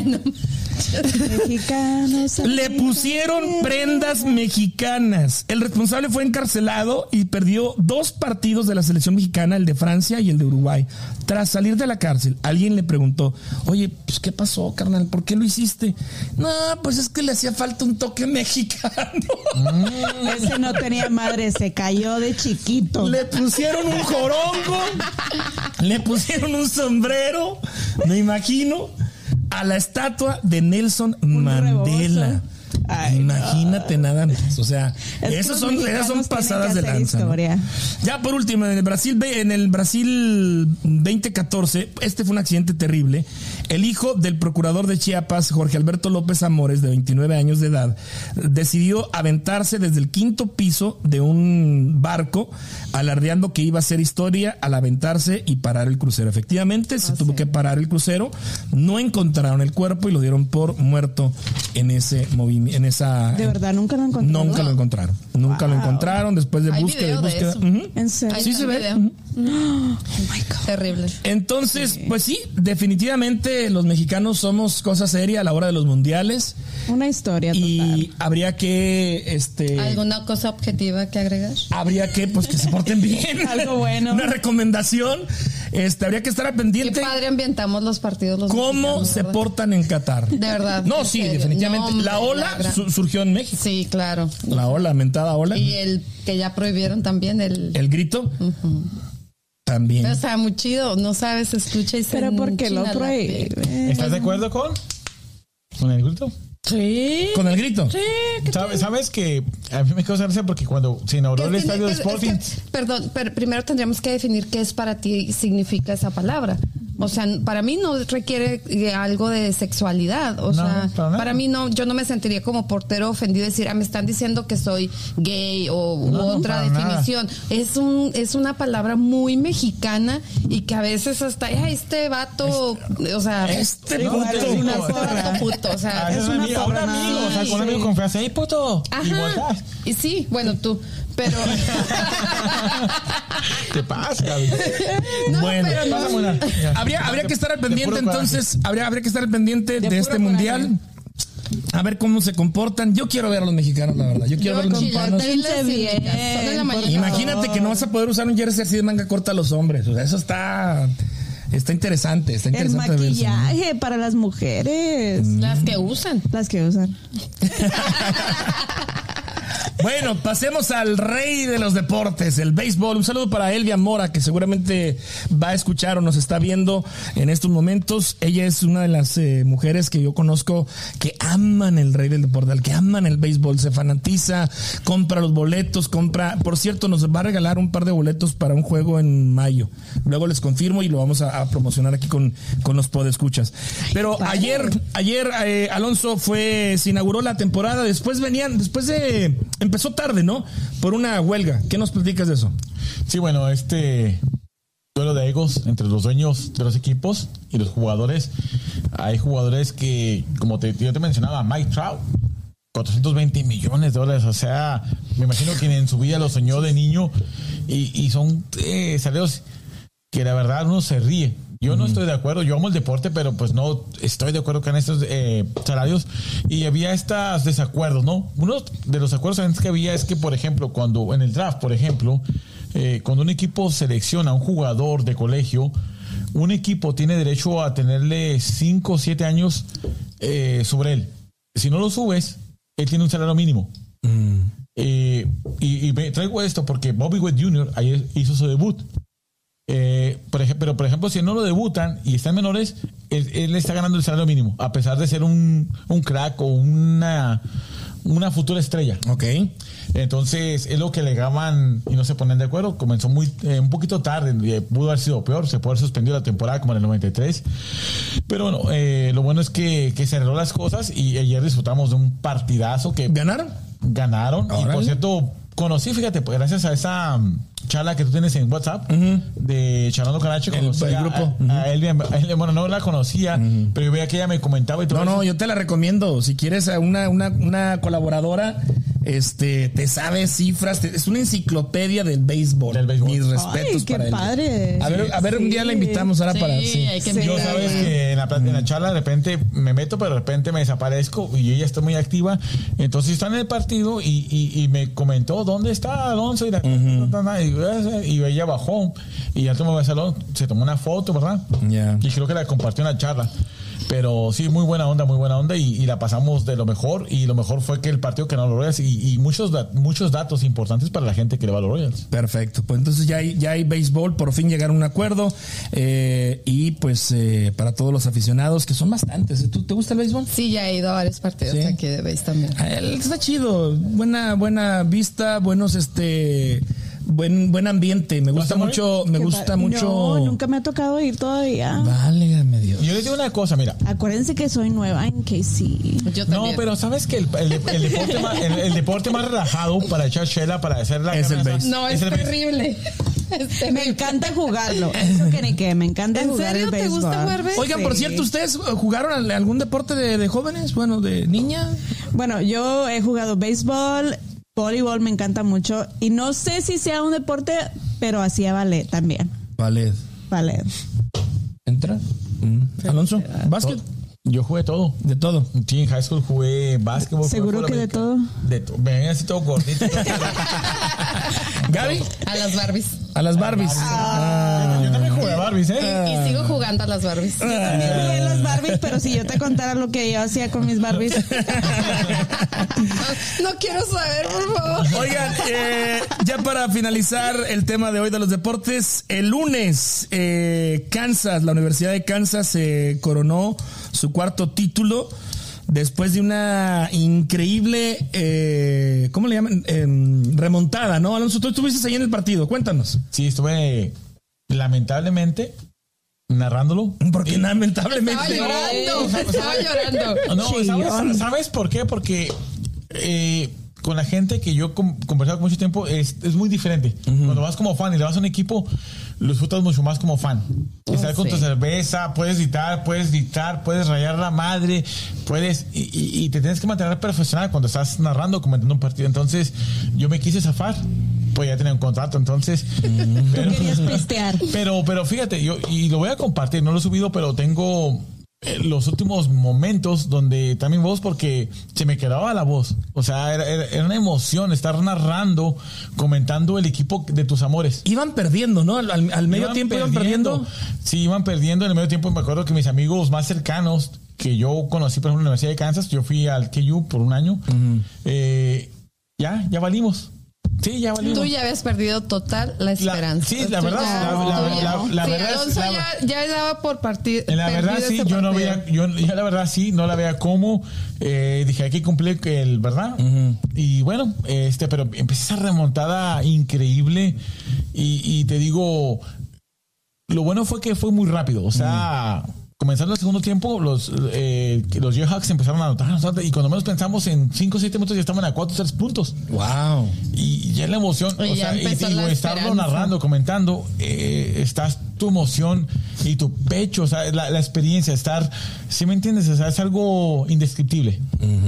Mexicanos. Le pusieron prendas mexicanas. El responsable fue encarcelado y perdió dos partidos de la selección mexicana, el de Francia y el de Uruguay. Tras salir de la cárcel, alguien le preguntó, oye, pues ¿qué pasó, carnal? ¿Por qué lo hiciste? No, pues es que le hacía falta un toque mexicano. Ese no tenía madre, se cayó de chiquito. Le pusieron un jorongo, le pusieron un sombrero, me imagino, a la estatua de Nelson Mandela. Ay, Imagínate nada más. O sea, Es esas son, esas pasadas de lanza. Ya por último, en el Brasil, en el Brasil 2014, este fue un accidente terrible. El hijo del procurador de Chiapas, Jorge Alberto López Amores, de 29 años de edad, decidió aventarse desde el quinto piso de un barco, alardeando que iba a hacer historia al aventarse y parar el crucero. Efectivamente, se tuvo que parar el crucero. No encontraron el cuerpo y lo dieron por muerto en ese movimiento, en esa. De verdad, nunca lo encontraron. Nunca lo encontraron. Nunca lo encontraron después de Hay búsqueda y video de búsqueda. eso. En serio. Sí se ve. Ujú. Terrible. Entonces, pues sí, definitivamente los mexicanos somos cosa seria a la hora de los mundiales Una historia total. y habría que, este, ¿Alguna cosa objetiva que agregar? habría que, pues que se porten bien. Algo bueno. Una recomendación, este, habría que estar al Qué pendiente padre ambientamos los partidos los cómo se ¿verdad? portan en Qatar. De verdad, No, sí, serio. definitivamente. No, la ola la gran- su- surgió en México. Sí, claro. La ola, mentada ola. Y el que ya prohibieron también el... El grito. También. O sea, muy chido. No sabes, escucha y se Pero porque la piel. prohíbe. ¿Estás de acuerdo con? Con el grito. Sí. Con el grito. ¿Sabes, sabes que a mí me causa gracia porque cuando se inauguró el estadio de es Sporting. que- perdón, pero primero tendríamos que definir qué es para ti significa esa palabra. O sea, para mí no requiere algo de sexualidad. O No, sea, para para mí no, yo no me sentiría como portero ofendido decir, ah, me están diciendo que soy gay o u otra nada. definición. Es un, es una palabra muy mexicana y que a veces hasta, "Ay, este vato, o sea, Este No, puto. es una este vato puto, o sea, Ah, es es un una amigo, a un amigo, o sea, con un amigo sí. confianza, ¡ey, puto! Y Ajá. volteas. Y sí, bueno, tú, pero ¿Qué pasa, Gaby? no, Bueno, pero no. Habría, habría que estar al pendiente entonces, habría, habría que estar al pendiente de, este coraje. mundial. A ver cómo se comportan. Yo quiero ver a los mexicanos, la verdad. Yo quiero ver a los mexicanos. mañana. Imagínate que no vas a poder usar un jersey así de manga corta a los hombres. O sea, eso está, está interesante. Está El interesante verse, ¿no? maquillaje para las mujeres. Las que usan. Las que usan. Bueno, pasemos al rey de los deportes, el béisbol. Un saludo para Elvia Mora, que seguramente va a escuchar o nos está viendo en estos momentos. Ella es una de las eh, mujeres que yo conozco que aman el rey del deporte, al que aman el béisbol, se fanatiza, compra los boletos, compra. Por cierto, nos va a regalar un par de boletos para un juego en mayo. Luego les confirmo y lo vamos a, a promocionar aquí con, con los podescuchas. Pero ayer, ayer eh, Alonso fue, se inauguró la temporada, después venían, después de, empezó tarde, ¿no? Por una huelga. ¿Qué nos platicas de eso? Sí, bueno, este duelo de egos entre los dueños de los equipos y los jugadores. Hay jugadores que, como te, yo te mencionaba, Mike Trout, 420 millones de dólares. O sea, me imagino que en su vida lo soñó de niño y, y son eh, que la verdad uno se ríe. Yo no estoy de acuerdo, yo amo el deporte, pero pues no estoy de acuerdo con estos eh, salarios. Y había estos desacuerdos, ¿no? Uno de los acuerdos que había es que, por ejemplo, cuando en el draft, por ejemplo, eh, cuando un equipo selecciona a un jugador de colegio, un equipo tiene derecho a tenerle 5 o 7 años eh, sobre él. Si no lo subes, él tiene un salario mínimo. Eh, y, y me traigo esto porque Bobby Witt Jr. ayer hizo su debut. Eh, por ejemplo, pero por ejemplo, si no lo debutan y están menores, él, él está ganando el salario mínimo, a pesar de ser un, un crack o una, una futura estrella. Ok. Entonces, es lo que le llaman y no se ponen de acuerdo. Comenzó muy eh, un poquito tarde, eh, pudo haber sido peor, se puede haber suspendido la temporada como en el 93. Pero bueno, eh, lo bueno es que, que se arregló las cosas y ayer disfrutamos de un partidazo que ¿Ganaron? ganaron. Y por cierto, conocí, fíjate, pues, gracias a esa, charla que tú tienes en WhatsApp de Charlando con H. El- el a- grupo. a- a Elvia- a Elvia, bueno, no la conocía, pero yo veía que ella me comentaba y todo No, no, eso. yo te la recomiendo. Si quieres a una, una, una colaboradora, este, te sabe cifras, te- es una enciclopedia del béisbol. Del béisbol. Mis respetos Ay, qué para él. padre. A ver, a ver, un día la invitamos ahora Sí, para. sí. hay que Sí. Yo sabes que en la, en la charla de repente me meto, pero de repente me desaparezco y ella está muy activa. Entonces está en el partido y, y- y me comentó dónde está Alonso y, la- y, y ella bajó y ya tomó el salón, se tomó una foto, ¿verdad? Ya. Y creo que la compartió en la charla. Pero sí, muy buena onda, muy buena onda y, y la pasamos de lo mejor. Y lo mejor fue que el partido que no los Royals y, y muchos, da- muchos datos importantes para la gente que le va a los Royals. Perfecto, pues entonces ya hay, ya hay béisbol, por fin llegaron a un acuerdo eh, y pues eh, para todos los aficionados, que son bastantes. ¿Tú te gusta el béisbol? Sí, ya he ido a varios partidos Sí. aquí de base también. Ah, él Está chido, buena, buena vista, buenos este buen buen ambiente. Me gusta ¿Vas a mucho, me gusta mucho. No, nunca me ha tocado ir todavía. Válgame Dios. Yo les digo una cosa, mira. Acuérdense que soy nueva en KC. Yo No, pero sabes que el, el- el deporte más, el, el deporte más relajado para echar chela, para hacer la Es el base. No, es, terrible. Me encanta jugarlo. Eso que ni que, me encanta ¿En jugar serio el te gusta jugar béisbol? Oigan, por cierto, ¿ustedes jugaron al- algún deporte de, de jóvenes? Bueno, de niña. Bueno, yo he jugado béisbol, voleibol me encanta mucho y no sé si sea un deporte, pero hacía ballet también. Ballet. Ballet. Entra. Mm. Alonso, básquet. Yo jugué todo. De todo. Sí, en high school jugué básquetbol. ¿Seguro que de todo? De todo. Ven así todo gordito. Gaby, A las Barbies. a las Barbies. Ah. Yo también jugué Barbies, ¿eh? Y sigo jugando a las Barbies. También jugué las Barbies, pero si yo te contara lo que yo hacía con mis Barbies. No quiero saber, por favor. Oigan, eh, ya para finalizar el tema de hoy de los deportes, el lunes eh, Kansas, la Universidad de Kansas eh, coronó su cuarto título después de una increíble, eh, ¿cómo le llaman? Em, remontada, ¿no? Alonso, tú estuviste ahí en el partido, cuéntanos. Sí, estuve lamentablemente narrándolo. Porque lamentablemente... Estaba llorando. Estaba llorando. No, ¿sabes, ¿sabes por qué? Porque eh, con la gente que yo he conversado mucho tiempo es, es muy diferente. Cuando vas como fan y le vas a un equipo, lo disfrutas mucho más como fan. Estar con tu cerveza, puedes gritar, puedes gritar, puedes rayar la madre, puedes. Y, y- y te tienes que mantener profesional cuando estás narrando, comentando un partido. Entonces, yo me quise zafar. Pues ya tenía un contrato, entonces. pero- Querías pistear. pero, pero fíjate, yo, y lo voy a compartir, no lo he subido, pero tengo eh, los últimos momentos donde también vos, porque se me quedaba la voz. O sea, era, era- era una emoción estar narrando, comentando el equipo de tus amores. Iban perdiendo, ¿no? Al, al- medio tiempo iban perdiendo. Sí, iban perdiendo. En el medio tiempo me acuerdo que mis amigos más cercanos que yo conocí, por ejemplo, en la Universidad de Kansas, yo fui al KU por un año. eh, ya, ya valimos. Sí, ya valimos. Tú ya habías perdido total la esperanza. sí, la verdad, ya- la- la- la- la verdad la- ya, ya daba por partir. En la verdad sí, yo no veía, yo, yo la verdad sí, no la veía cómo. Eh, dije, hay que cumplir que el verdad. Y bueno, este, pero empecé esa remontada increíble. Y, y te digo, lo bueno fue que fue muy rápido. O sea, comenzando el segundo tiempo, los, eh, que los Jayhawks empezaron a anotar, anotar, y cuando menos pensamos en 5 o 7 minutos ya estaban a 4 o 3 puntos. Wow. Y ya la emoción, Y o sea, y digo, estarlo narrando, comentando, eh, estás tu emoción y tu pecho, o sea, la, la experiencia, estar, ¿sí me entiendes? O sea, es algo indescriptible.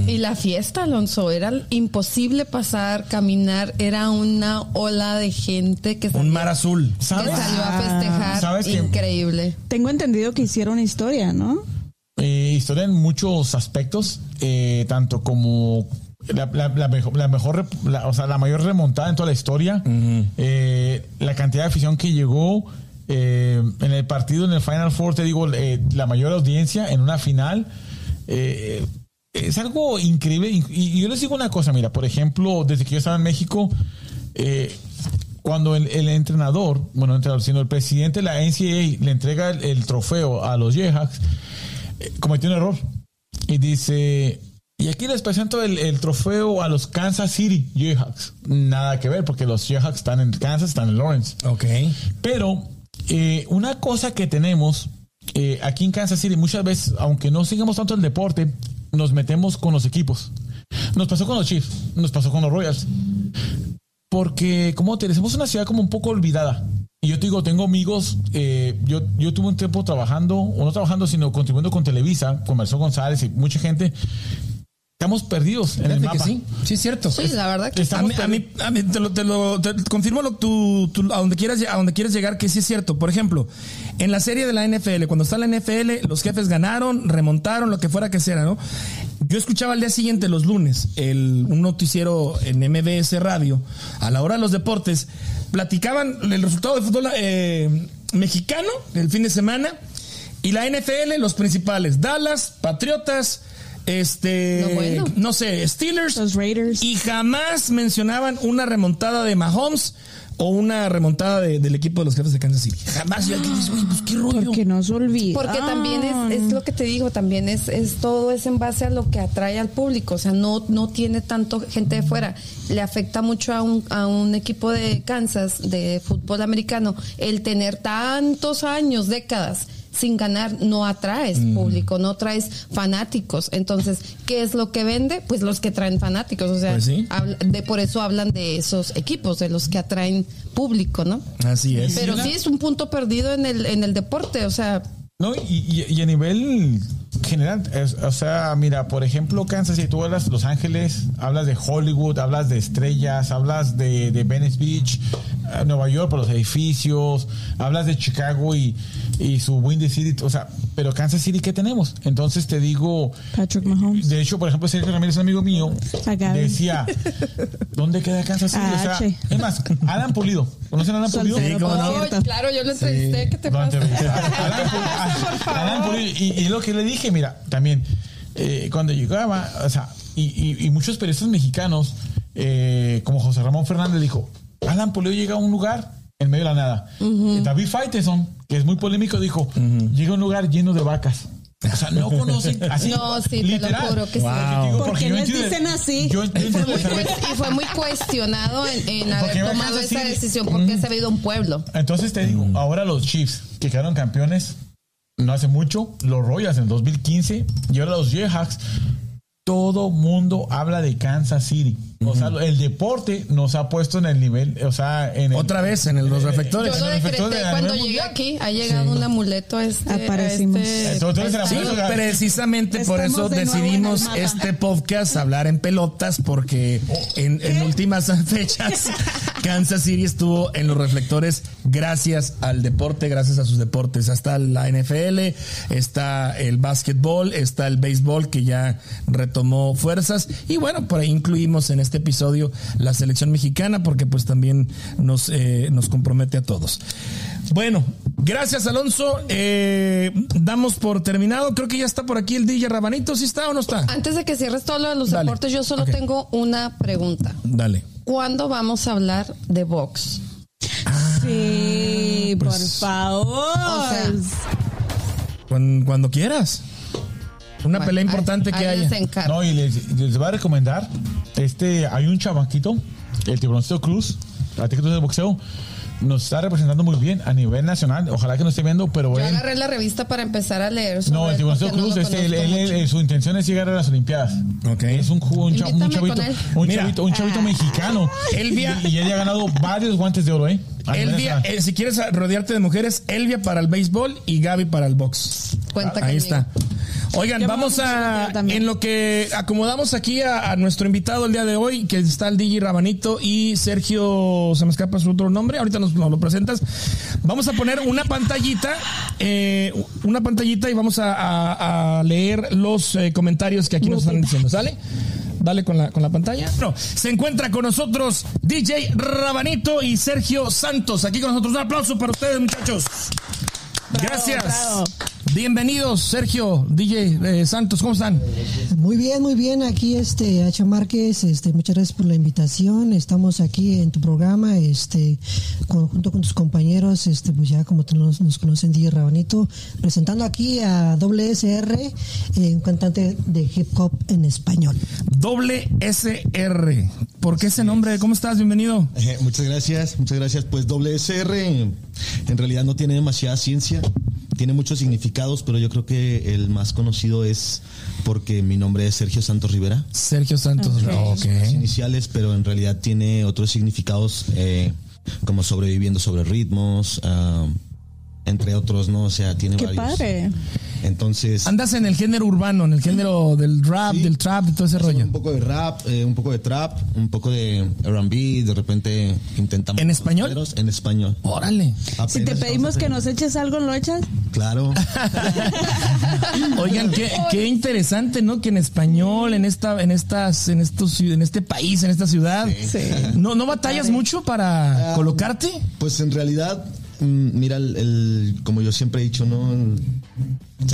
Y la fiesta, Alonso, era imposible pasar, caminar, era una ola de gente que Un salió, mar azul. que ¿Sabes? salió a festejar. ¿Sabes que- Increíble. Tengo entendido que hicieron historia, ¿no? Eh, historia en muchos aspectos, eh, tanto como la, la- la mejor, la mejor o sea, la mayor remontada en toda la historia, eh, la cantidad de afición que llegó eh, en el partido, en el Final Four, te digo, eh, la mayor audiencia en una final. eh, es algo increíble. Y, y yo les digo una cosa, mira, por ejemplo, desde que yo estaba en México, eh, cuando el, el entrenador, bueno, no entrenador, sino el presidente de la NCAA le entrega el, el trofeo a los Jayhawks, eh, cometió un error y dice, y aquí les presento el, el trofeo a los Kansas City Jayhawks. Nada que ver, porque los Jayhawks están en Kansas, están en Lawrence. Ok. Pero eh, una cosa que tenemos eh, aquí en Kansas City, muchas veces, aunque no sigamos tanto el deporte, nos metemos con los equipos. Nos pasó con los Chiefs, nos pasó con los Royals. Porque, como te somos una ciudad como un poco olvidada. Y yo te digo, tengo amigos, eh, yo, yo tuve un tiempo trabajando, o no trabajando, sino contribuyendo con Televisa, con Marcelo González y mucha gente. Estamos perdidos en el que mapa. sí, sí es cierto. Sí, la verdad que A mí, a mí, a mí te lo, te lo- te confirmo lo, tú- tú- a donde quieras a donde quieres llegar que sí es cierto. Por ejemplo, en la serie de la NFL, cuando está la NFL, los jefes ganaron, remontaron, lo que fuera que sea, ¿no? Yo escuchaba al día siguiente, los lunes, el, un noticiero en MBS Radio, a la hora de los deportes, platicaban el resultado del fútbol eh, mexicano el fin de semana y la NFL, los principales, Dallas, Patriotas, este, No, bueno. no sé, Steelers, Los Raiders. y jamás mencionaban una remontada de Mahomes o una remontada de- del equipo de los jefes de Kansas City. Jamás. Yo aquí digo, "Oye, pues qué rollo. Porque no se olvida. Porque también es, es lo que te digo, también es, es todo es en base a lo que atrae al público, o sea, no, no tiene tanto gente de fuera, le afecta mucho a un, a un equipo de Kansas de fútbol americano el tener tantos años, décadas sin ganar, no atraes Mm. público, no traes fanáticos. Entonces, ¿qué es lo que vende? Pues los que traen fanáticos, o sea, Pues sí. habla- de por eso hablan de esos equipos, de los que atraen público, ¿no? Así es. Pero sí es un punto perdido en el, en el deporte, o sea, No, y, y- y a nivel general, es- o sea, mira, por ejemplo, Kansas City, tú hablas de Los Ángeles, hablas de Hollywood, hablas de estrellas, hablas de, de Venice Beach, eh, Nueva York por los edificios, hablas de Chicago y, y su Windy City, o sea, pero Kansas City, ¿qué tenemos? Entonces te digo, Patrick Mahomes. de hecho, por ejemplo, Sergio Ramírez, un amigo mío, decía, ¿dónde queda Kansas City? O sea, es más, Alan Pulido, ¿conocen a Alan Pulido? Sí, cómo no. claro, yo lo entrevisté, ¿qué te pasa? Alan Puri- y, y lo que le dije, mira, también, eh, cuando llegaba, o sea, y, y- y muchos periodistas mexicanos, eh, como José Ramón Fernández, dijo, Alan Pulido llega a un lugar en medio de la nada. Eh, David Faiteson, que es muy polémico, dijo, llega a un lugar lleno de vacas. O sea, no conocen así. No, sí, te lo juro que sí. Wow. Digo, ¿Por porque entiendo- dicen así? Yo Y fue, entiendo muy, y fue muy cuestionado en, en haber tomado esa decisión porque se ha ido a un pueblo. Entonces te digo, ahora los Chiefs que quedaron campeones no hace mucho, los Royals en 2015 y ahora los Jayhawks, todo mundo habla de Kansas City. O sea, el deporte nos ha puesto en el nivel, o sea, en el, Otra vez en el- los Yo reflectores. lo decreté de la cuando llegué mundial. aquí. Ha llegado un amuleto a este. Aparecimos. este- Entonces, Sí, amuleto. precisamente por eso de decidimos este podcast hablar en pelotas porque en, en últimas fechas Kansas City estuvo en los reflectores gracias al deporte, gracias a sus deportes. Está la NFL, está el básquetbol, está el béisbol que ya retomó fuerzas y bueno, por ahí incluimos en este episodio la selección mexicana porque pues también nos, eh, nos compromete a todos. Bueno, gracias Alonso. Eh, damos por terminado. Creo que ya está por aquí el DJ Rabanito. ¿Sí está o no está? Antes de que cierres todo lo de los Dale. deportes, yo solo tengo una pregunta. Dale. ¿Cuándo vamos a hablar de box? Sí, por favor. O sea, Cuando, cuando quieras. Una Bueno, pelea importante ahí- que ahí haya. No, y les, les voy a recomendar, este, hay un chavaquito, el tiburoncito Cruz, artículos de boxeo, nos está representando muy bien a nivel nacional. Ojalá que nos esté viendo, pero Yo él- agarré la revista para empezar a leer. sobre No, el tiburoncito no Cruz, este, él- su intención es llegar a las Olimpiadas. Ok. Es un, un, cha- un chavito, un chavito, un chavito mexicano. Elvia. Y, y él ya ha ganado varios guantes de oro, ¿eh? A nivel Elvia, eh, si quieres rodearte de mujeres, Elvia para el béisbol y Gaby para el box. Cuenta Ahí conmigo. está. Oigan, Yo vamos a. En lo que acomodamos aquí a, a nuestro invitado el día de hoy, que está el DJ Rabanito y Sergio, se me escapa su otro nombre, ahorita nos, nos lo presentas. Vamos a poner una pantallita, eh, una pantallita y vamos a, a- a leer los eh, comentarios que aquí nos están diciendo, ¿sale? Dale con la, con la pantalla. No, se encuentra con nosotros DJ Rabanito y Sergio Santos. Aquí con nosotros. Un aplauso para ustedes, muchachos. Gracias. bravo. Bienvenidos, Sergio, DJ eh, Santos, ¿cómo están? Muy bien, muy bien. Aquí, este, Hacha Márquez, este, muchas gracias por la invitación. Estamos aquí en tu programa, este, con- junto con tus compañeros, este, pues ya como nos, nos conocen, DJ Rabanito, presentando aquí a WSR, eh, un cantante de hip hop en español. Doble SR. ¿Por qué ese nombre? ¿Cómo estás? Bienvenido. Eh, muchas gracias, muchas gracias. Pues doble SR en realidad no tiene demasiada ciencia. Tiene muchos significados, pero yo creo que el más conocido es porque mi nombre es Sergio Santos Rivera. Sergio Santos. Las iniciales, pero en realidad tiene otros significados eh, como sobreviviendo sobre ritmos, ah, entre otros, ¿no? O sea, tiene Qué varios. padre. Entonces, Andas en el género urbano, en el género del rap, Sí. del trap, de todo ese rollo. un poco de rap, eh, un poco de trap, un poco de R&B, de repente intentamos... ¿En español? géneros En español. Órale. Si te pedimos que nos eches algo, ¿lo echas? Claro. Oigan, qué, qué interesante, ¿no? Que en español, en esta, en estas, en estos, en este país, en esta ciudad, Sí. no, no batallas mucho para colocarte. Pues en realidad, mira, el, el- como yo siempre he dicho, ¿no?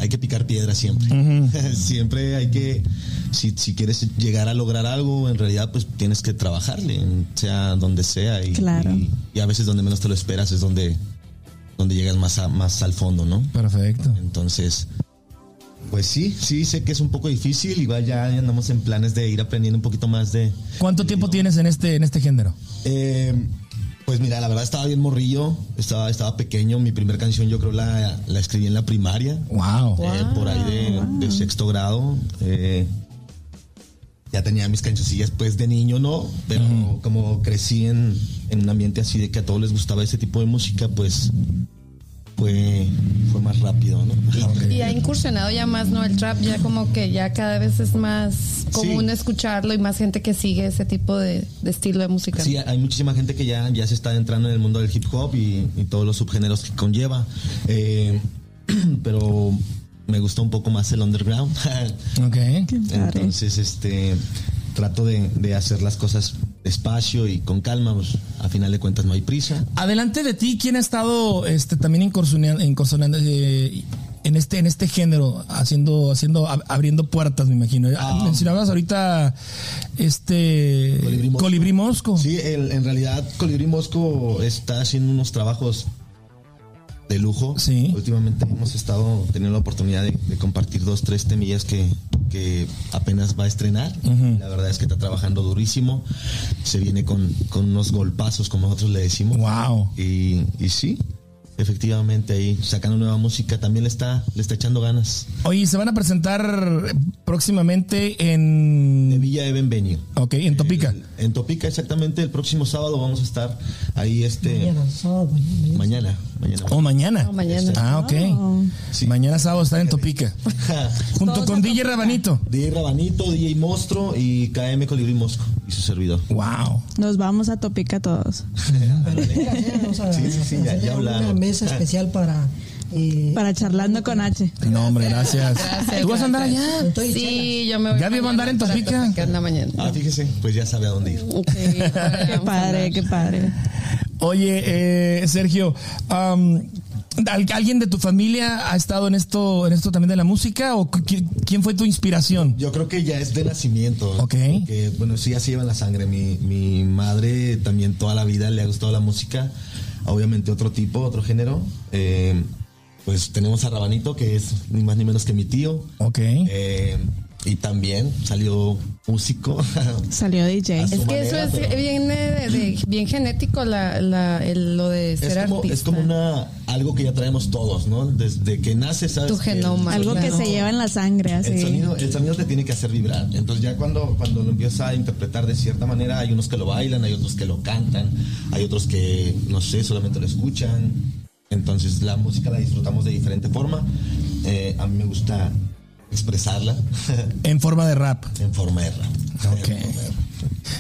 Hay que picar piedra siempre. siempre hay que, si, si quieres llegar a lograr algo, en realidad pues tienes que trabajarle, en- sea donde sea. Y, Claro. y, y a veces donde menos te lo esperas es donde, donde llegas más, a- más al fondo, ¿no? Perfecto. Entonces, pues sí, sí, sé que es un poco difícil y ya andamos en planes de ir aprendiendo un poquito más de, ¿Cuánto tiempo tienes en este, en este género? eh, pues mira, la verdad estaba bien morrillo, estaba, estaba pequeño. Mi primera canción yo creo la, la escribí en la primaria, Wow. eh, por ahí de, de sexto grado. eh, ya tenía mis cancioncillas pues de niño, ¿no? Pero como crecí en, en un ambiente así de que a todos les gustaba ese tipo de música, pues fue más rápido, ¿no? Y ha incursionado ya más, ¿no? El trap ya como que ya cada vez es más común Sí. escucharlo y más gente que sigue ese tipo de, de estilo de música. Sí, hay muchísima gente que ya, ya se está entrando en el mundo del hip hop y, y todos los subgéneros que conlleva. Eh, pero me gusta un poco más el underground. Ok. Entonces, este trato de, de hacer las cosas despacio y con calma. Pues, a final de cuentas no hay prisa. Adelante de ti, ¿quién ha estado este, también incursionando, incursionando, eh, en este en este género, haciendo haciendo ab- abriendo puertas, me imagino? Ah. Mencionabas ahorita este Colibrí Mosco. Colibrí Mosco. Sí, el- en realidad Colibrí Mosco está haciendo unos trabajos de lujo. Sí. Últimamente hemos estado teniendo la oportunidad de, de compartir dos, tres temillas que, que apenas va a estrenar. La verdad es que está trabajando durísimo. Se viene con, con unos golpazos, como nosotros le decimos. Wow. Y, y sí, efectivamente ahí sacando nueva música también le está, le está echando ganas. Oye, se van a presentar próximamente De en Villa de Benvenio. Ok, en Topica. En Topica, exactamente, el próximo sábado vamos a estar ahí este Mañana, sábado, mañana. mañana, mañana. O mañana. Oh, mañana. Ah, ok. Sí. Mañana sábado está en Topica. Junto con DJ Rabanito. DJ Rabanito, DJ Monstruo y KM Colibrí Mosco y su servidor. Wow. Nos vamos a Topica todos. Sí, sí, ya- una mesa especial para. eh, Para charlando con H. No, hombre, gracias. Gracias, ¿Tú vas a andar allá? estoy Sí, yo me voy. Gaby va a andar en Topica. en la mañana. Ah, fíjese, pues ya sabe a dónde ir. Sí, Qué padre, qué padre. Oye, eh, Sergio, am, ¿al- ¿alguien de tu familia ha estado en esto, en esto también de la música? ¿O qui- quién fue tu inspiración? Yo creo que ya es de nacimiento. Ok. Que, bueno, sí, así lleva en la sangre. Mi, mi madre también toda la vida le ha gustado la música. Obviamente otro tipo, otro género. Eh, pues tenemos a Rabanito, que es ni más ni menos que mi tío. Ok. Eh, y también salió músico. Salió DJ. Es que eso es, pero- viene de, de- bien genético la, la, el- lo de ser es como, artista. es como una algo que ya traemos todos, ¿no? Desde que naces, sabes. Tu el genoma. Algo que se lleva en la sangre, El así. sonido, el sonido te tiene que hacer vibrar. Entonces ya cuando, cuando lo empiezas a interpretar de cierta manera, hay unos que lo bailan, hay otros que lo cantan, hay otros que, no sé, solamente lo escuchan. Entonces la música la disfrutamos de diferente forma. Eh, a mí me gusta expresarla En forma de rap. en forma de rap. Ok.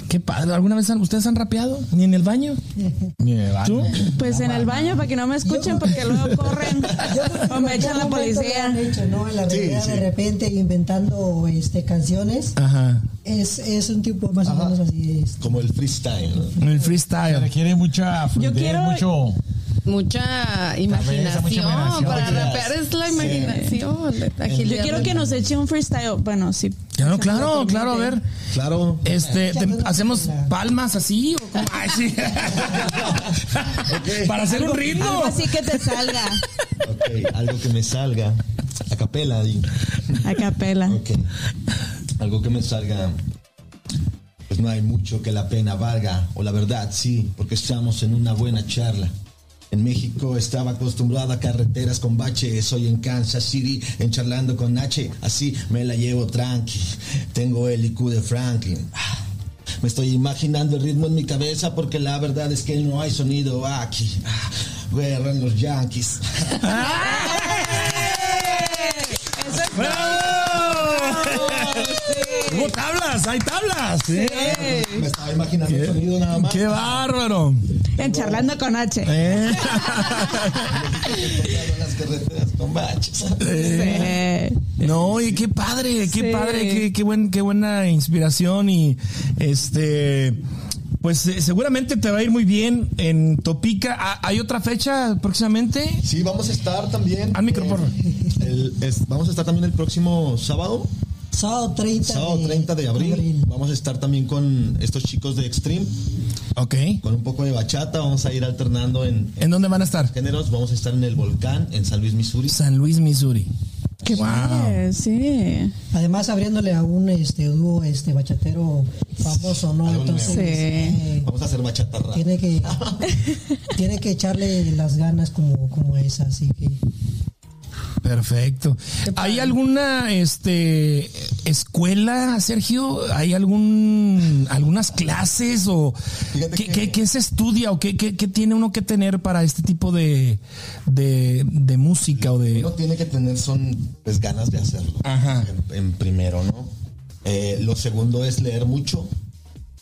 Qué padre. ¿Alguna vez han- ustedes han rapeado? ¿Ni en el baño? Mira, ¿Tú? Pues en el baño para que no me escuchen porque luego corren o me echan la En momento lo han policía. hecho, ¿no? En la realidad, sí. de repente, inventando este, canciones. Ajá. Es, es un tipo más o menos así. este, Como el freestyle. ¿no? En el se freestyle. requiere mucha fluidez, quiero- mucho. Mucha imaginación. mucha. Para rapear es la imaginación. Yo quiero que nos eche un freestyle. Bueno, sí. Claro, claro, claro. A ver. Claro. Este, te- hacemos palmas así o cómo? Ay, sí. Para hacer un ritmo. Algo así que te salga Ok, algo que me salga. A capela. a capela. Ok. Algo que me salga. Pues no hay mucho que la pena valga. O la verdad, sí, porque estamos en una buena charla. En México estaba acostumbrado a carreteras con baches. Soy en Kansas City, en charlando con H. Así me la llevo tranqui. Tengo el IQ de Franklin. Ah, Me estoy imaginando el ritmo en mi cabeza porque la verdad es que no hay sonido aquí. Ah, Guerra en los Yankees. ¡Hubo tablas! ¡Hay tablas! Me estaba imaginando el sonido nada más. ¡Qué bárbaro! En charlando con H. ¿Eh? las carreteras con baches. Eh, Sí. No, y qué padre, qué Sí. padre, qué, qué, buen, qué buena inspiración y este, pues eh, seguramente te va a ir muy bien en Topica. Ah, ¿Hay otra fecha próximamente? Sí, vamos a estar también. Al micrófono. eh, el- es- vamos a estar también el próximo sábado. Sábado 30 Sábado 30 de abril. Vamos a estar también con estos chicos de Extreme. Ok. Con un poco de bachata. Vamos a ir alternando en, en ¿En dónde van a estar? géneros. Vamos a estar en el Volcán, en San Luis, Missouri. San Luis, Missouri. Qué Wow. padre, sí. Además abriéndole a un este dúo este bachatero famoso, ¿no? Entonces. Sí. eh, Vamos a hacer bachata tiene que tiene que echarle las ganas como como esa, así que Perfecto. ¿Hay alguna este escuela, Sergio? ¿Hay algún algunas clases o qué, que- qué- qué se estudia o qué, qué- qué tiene uno que tener para este tipo de, de, de música o de Uno tiene que tener son pues ganas de hacerlo. Ajá. En, en primero, ¿no? Eh, lo segundo es leer mucho,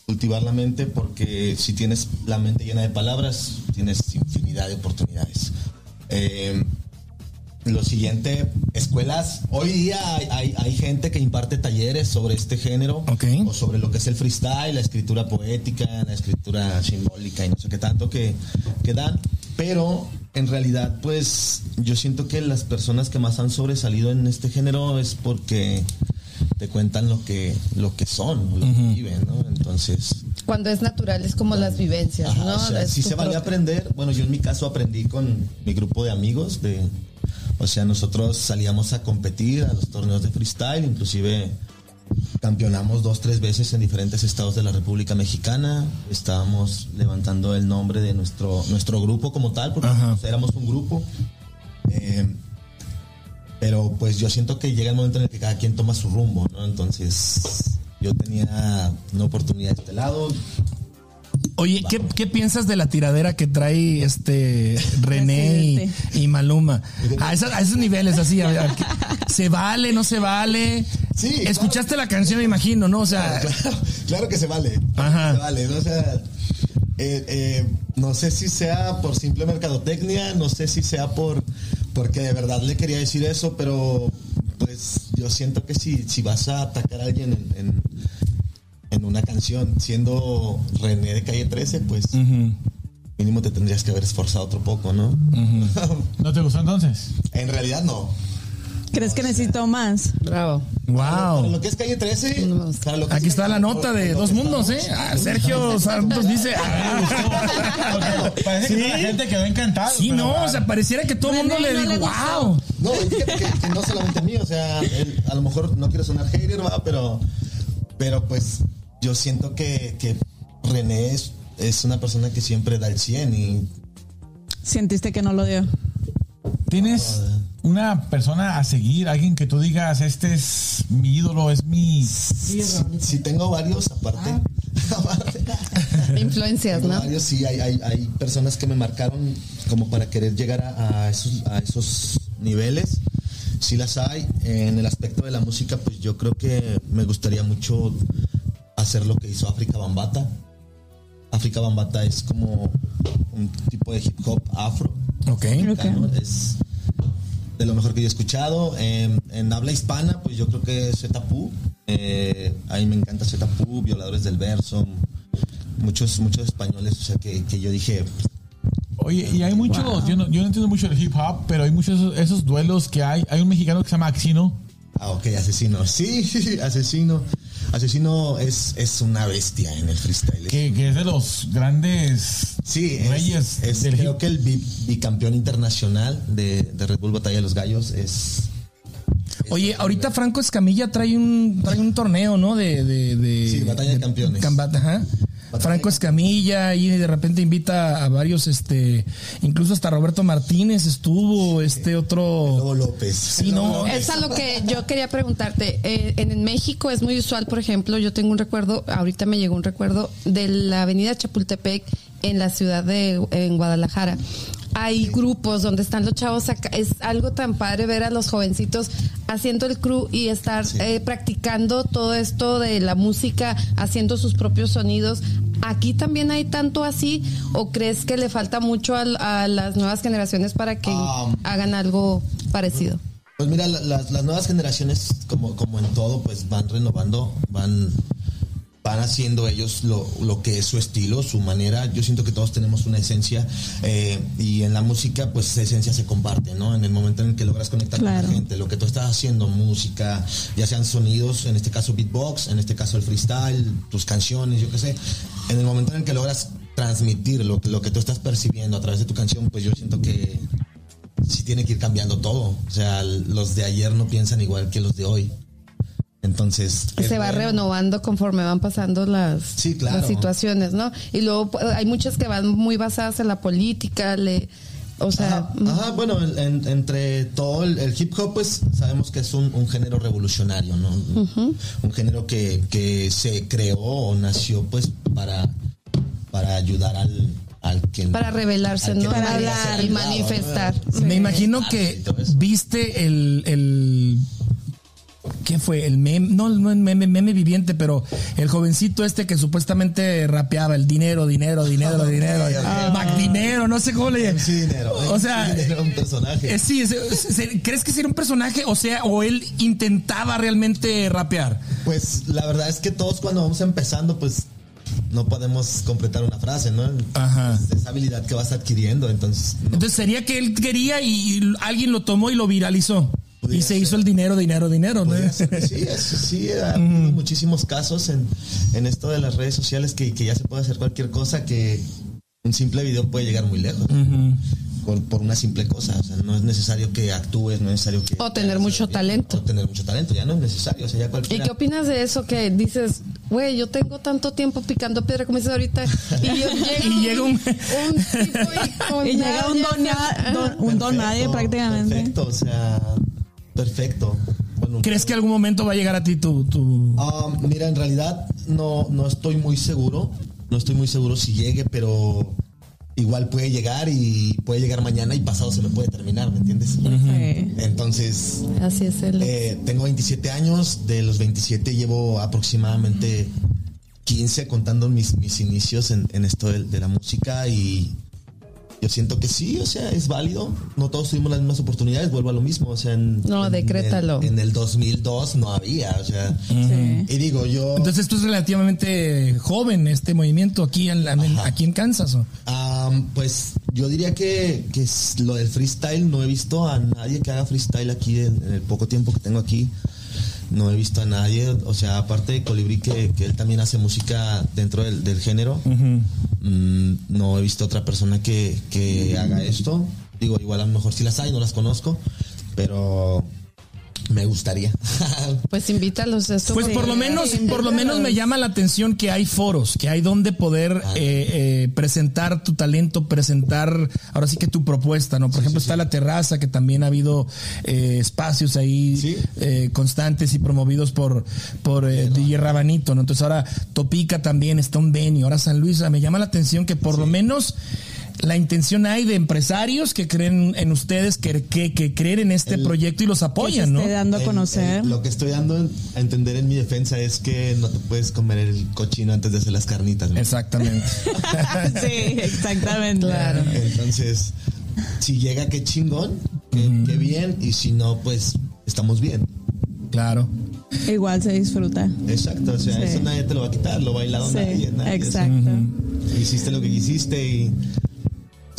cultivar la mente, porque si tienes la mente llena de palabras, tienes infinidad de oportunidades. Eh, lo siguiente, escuelas. Hoy día hay, hay- hay gente que imparte talleres sobre este género o sobre lo que es el freestyle, la escritura poética, la escritura simbólica y no sé qué tanto que, que dan. Pero en realidad, pues yo siento que las personas que más han sobresalido en este género es porque te cuentan lo que, lo que son, lo que viven, ¿no? Entonces, Cuando es natural es como las vivencias, Ajá, ¿no? o sea, tu se vale aprender. Bueno, yo en mi caso aprendí con mi grupo de amigos de o sea, nosotros salíamos a competir a los torneos de freestyle, inclusive campeonamos dos, tres veces en diferentes estados de la República Mexicana. Estábamos levantando el nombre de nuestro, nuestro grupo como tal, porque Ajá. nosotros éramos un grupo. Eh, pero pues yo siento que llega el momento en el que cada quien toma su rumbo, ¿no? Entonces yo tenía una oportunidad de este lado, Oye, ¿qué, qué piensas de la tiradera que trae este René y, Maluma? A, esa- a esos niveles, así. a ver, a ¿Se vale, no se vale? Sí, claro. Escuchaste la canción, me imagino, ¿no? O sea, claro, claro que se vale. Ajá. Se vale, ¿no? O sea, eh, eh, no sé si sea por simple mercadotecnia, no sé si sea por porque de verdad le quería decir eso, pero pues yo siento que si, si vas a atacar a alguien en, en- en una canción siendo René de Calle 13, pues mínimo te tendrías que haber esforzado otro poco, ¿no? ¿No te gustó entonces? en realidad no. ¿Crees que necesito más? Bravo. Para wow. lo que es Calle 13, No me gusta. para lo que Aquí es- está la nota de Dos que Mundos, ¿eh? Ah, Sergio Santos dice. ah, Parece que Sí. toda la gente quedó encantada. Sí, pero, no, o sea, pareciera que todo el mundo le no dijo, wow. No, y fíjate que, que no solamente a mí, o sea, él- a lo mejor no quiero sonar hater, va, pero, pero pues yo siento que, que René es, es una persona que siempre da el 100 y ¿Sentiste que no lo dio? ¿Tienes una persona a seguir? Alguien que tú digas, este es mi ídolo, es mi... si, si tengo varios aparte. aparte, Influencias, ¿no? varios, sí, hay, hay, hay personas que me marcaron como para querer llegar a, a esos, a esos niveles. Sí las hay. En el aspecto de la música, pues yo creo que me gustaría mucho hacer lo que hizo África Bambata. África Bambata es como un tipo de hip hop afro. Ok. ¿no? Es de lo mejor que yo he escuchado. En, en habla hispana, pues yo creo que Zetapu. Eh, a mí me encanta Zetapu, Violadores del Verso. Muchos, muchos españoles, o sea, que, que yo dije, Oye, y hay muchos, yo, no, yo no entiendo mucho del hip hop, pero hay muchos esos, esos duelos que hay. Hay un mexicano que se llama Axino. ah, ok, asesino. Sí, asesino. Asesino es, es una bestia en el freestyle. Que, que es de los grandes Sí, es, reyes es- del creo hip que el bi- bicampeón internacional de, de Red Bull Batalla de los Gallos es... Oye, ahorita Franco Escamilla trae un trae un torneo, ¿no? De, de, de Sí, Batalla de Campeones. Ajá. Franco Escamilla y de repente invita a varios, este, incluso hasta Roberto Martínez estuvo, este otro. Lobo López. Sí, no. Es a lo que yo quería preguntarte. Eh, en, México es muy usual, por ejemplo, yo tengo un recuerdo, ahorita me llegó un recuerdo de la avenida Chapultepec en la ciudad de en Guadalajara. Hay grupos donde están los chavos acá. Es algo tan padre ver a los jovencitos haciendo el crew y estar eh, practicando todo esto de la música, haciendo sus propios sonidos. ¿Aquí también hay tanto así o crees que le falta mucho al- a, las nuevas generaciones para que Um, hagan algo parecido? Pues mira, la- las, las nuevas generaciones, como, como en todo, pues van renovando, van, van haciendo ellos lo, lo que es su estilo, su manera. Yo siento que todos tenemos una esencia eh, y en la música, pues esa esencia se comparte, ¿no? En el momento en el que logras conectar Claro. con la gente, lo que tú estás haciendo, música, ya sean sonidos, en este caso beatbox, en este caso el freestyle, tus canciones, yo qué sé. En el momento en el que logras transmitir lo, lo que tú estás percibiendo a través de tu canción, pues yo siento que sí tiene que ir cambiando todo. O sea, los de ayer no piensan igual que los de hoy. Entonces. es se va bueno. renovando conforme van pasando las, Sí, claro. las situaciones, ¿no? Y luego hay muchas que van muy basadas en la política, le, o sea, Ajá, ajá, bueno, en- en- entre todo el, el hip hop, pues sabemos que es un, un género revolucionario, ¿no? Un género que, que se creó o nació, pues, para, para ayudar al, al que. para rebelarse, ¿no? Para hablar y manifestar. Me imagino Ah, que eso. viste el, el ¿qué fue? El meme, no, no el meme, meme viviente, pero el jovencito este que supuestamente rapeaba el dinero, dinero, dinero, dinero, Ah. Mac dinero, no sé cómo le Sí, dinero. O sea, era un personaje. eh, sí, es- es- ¿crees que era un personaje? O sea, o él intentaba realmente rapear. Pues la verdad es que todos cuando vamos empezando, pues no podemos completar una frase, ¿no? Ajá. Es esa habilidad que vas adquiriendo, entonces. no. Entonces sería que él quería y alguien lo tomó y lo viralizó. Y se ser. hizo el dinero, dinero, dinero. ¿no? Sí, sí, ha habido muchísimos casos en, en esto de las redes sociales que, que ya se puede hacer cualquier cosa que un simple video puede llegar muy lejos. Por, por una simple cosa, o sea, no es necesario que actúes, no es necesario que... O tener mucho talento. O tener mucho talento, ya no es necesario, o sea, ya ¿Y qué opinas de eso que dices, güey, yo tengo tanto tiempo picando piedra como dices ahorita y, yo- llega, Y llega un- un tipo y, Y llega un don, nadie, don- un don nadie prácticamente. Perfecto, o sea, perfecto. Bueno, ¿Crees que algún momento va a llegar a ti tu... tu... Ah, mira, en realidad no, no estoy muy seguro. No estoy muy seguro si llegue, pero igual puede llegar y puede llegar mañana y pasado se me puede terminar, ¿me entiendes? Sí. Entonces, Así es el... eh, tengo 27 años, de los 27 llevo aproximadamente 15 contando mis, mis inicios en, en esto de, de la música y yo siento que sí, o sea, es válido. No todos tuvimos las mismas oportunidades, vuelvo a lo mismo, o sea, en, No, en decrétalo. el- En el, 2002 no había, o sea, Sí. y digo, yo... Entonces tú es relativamente joven este movimiento aquí en, la- en- aquí en Kansas. ¿o? Am, pues yo diría que, que es lo del freestyle, no he visto a nadie que haga freestyle aquí en, en el poco tiempo que tengo aquí. No he visto a nadie, o sea, aparte de Colibrí, que, que él también hace música dentro del, del género, mm, no he visto otra persona que, que haga esto. Digo, igual a lo mejor sí las hay, no las conozco, pero me gustaría. Pues invítalos esto. Pues por lo menos, por lo menos me llama la atención que hay foros, que hay donde poder eh, eh, presentar tu talento, presentar ahora sí que tu propuesta, ¿no? Por ejemplo, está la terraza, que también ha habido eh, espacios ahí Sí. eh, constantes y promovidos por, por eh, DJ Rabanito, ¿no? Entonces ahora Topica también está un venio, ahora San Luis, o sea, me llama la atención que por lo menos la intención hay de empresarios que creen en ustedes, que, que, que creen en este El- proyecto y los Que se apoyan, ¿no? dando a conocer. el- lo que estoy dando a entender en mi defensa es que no te puedes comer el cochino antes de hacer las carnitas. ¿no? Exactamente. sí, exactamente. Claro. Entonces, si llega, qué chingón, qué, qué bien, y si no, pues estamos bien. claro. Igual se disfruta. Exacto, o sea, Sí. eso nadie te lo va a quitar, lo bailado Sí, nadie, nadie. exacto. Hiciste lo que quisiste y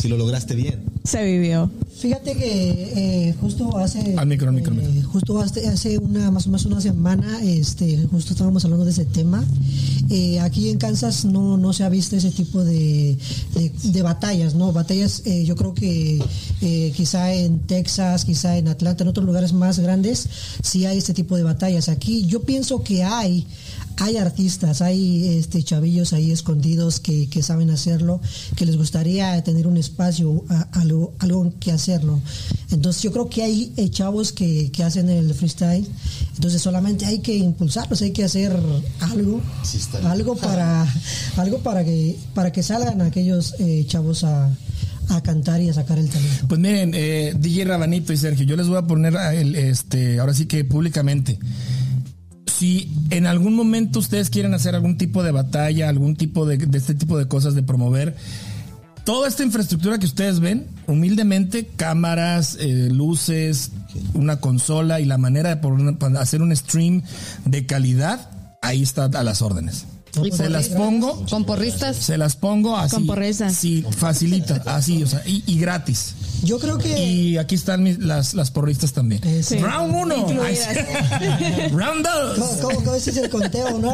si lo lograste bien. Se vivió. Fíjate que eh, justo hace Al micro, al micro, eh, micro. justo hace, hace una más o menos una semana este justo estábamos hablando de ese tema Eh, aquí en Kansas no no se ha visto ese tipo de, de, de batallas no batallas eh, yo creo que eh, quizá en Texas quizá en Atlanta en otros lugares más grandes sí hay este tipo de batallas aquí yo pienso que hay hay artistas, hay este chavillos ahí escondidos que, que saben hacerlo, que les gustaría tener un espacio, a- algo, algo que hacerlo. Entonces yo creo que hay eh, chavos que, que hacen el freestyle, entonces solamente hay que impulsarlos, hay que hacer algo, Sí, algo para, algo para que, para que salgan aquellos eh, chavos a, a cantar y a sacar el talento. Pues miren, eh, DJ Rabanito y Sergio, yo les voy a poner a el, este, ahora sí que públicamente. Si en algún momento ustedes quieren hacer algún tipo de batalla, algún tipo de, de este tipo de cosas de promover, toda esta infraestructura que ustedes ven, humildemente, cámaras, eh, luces, una consola y la manera de poner- hacer un stream de calidad, ahí está a las órdenes. Y Se las pongo, Con porristas. se las pongo así. Con porristas. Sí, facilita, así, o sea, y, y gratis. Yo creo que Y aquí están mis- las, las porristas también. Sí. Round uno. Incluidas. Ay, sí. Round dos. ¿Cómo, cómo, es el conteo, no?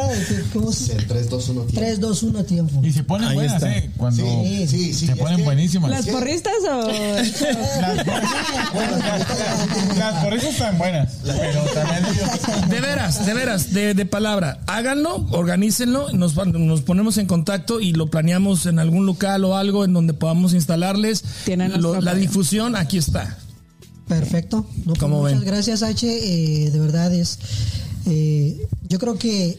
¿Cómo es? El 3, 2, 1, 3, 2, 1 tiempo. Y se ponen Ahí buenas, está. ¿eh? Cuando Sí, sí, sí, se es ponen que- buenísimas. ¿Las porristas o...? Las porristas- Las porristas están buenas. Pero también De veras, de veras, de, de palabra. Háganlo, organícenlo, nos, nos ponemos en contacto y lo planeamos en algún local o algo en donde podamos instalarles. Tienen Lo- la apoyo. Difusión, aquí está. Perfecto. No, pues ¿Cómo muchas ven? gracias, H. Eh, de verdad es. eh, yo creo que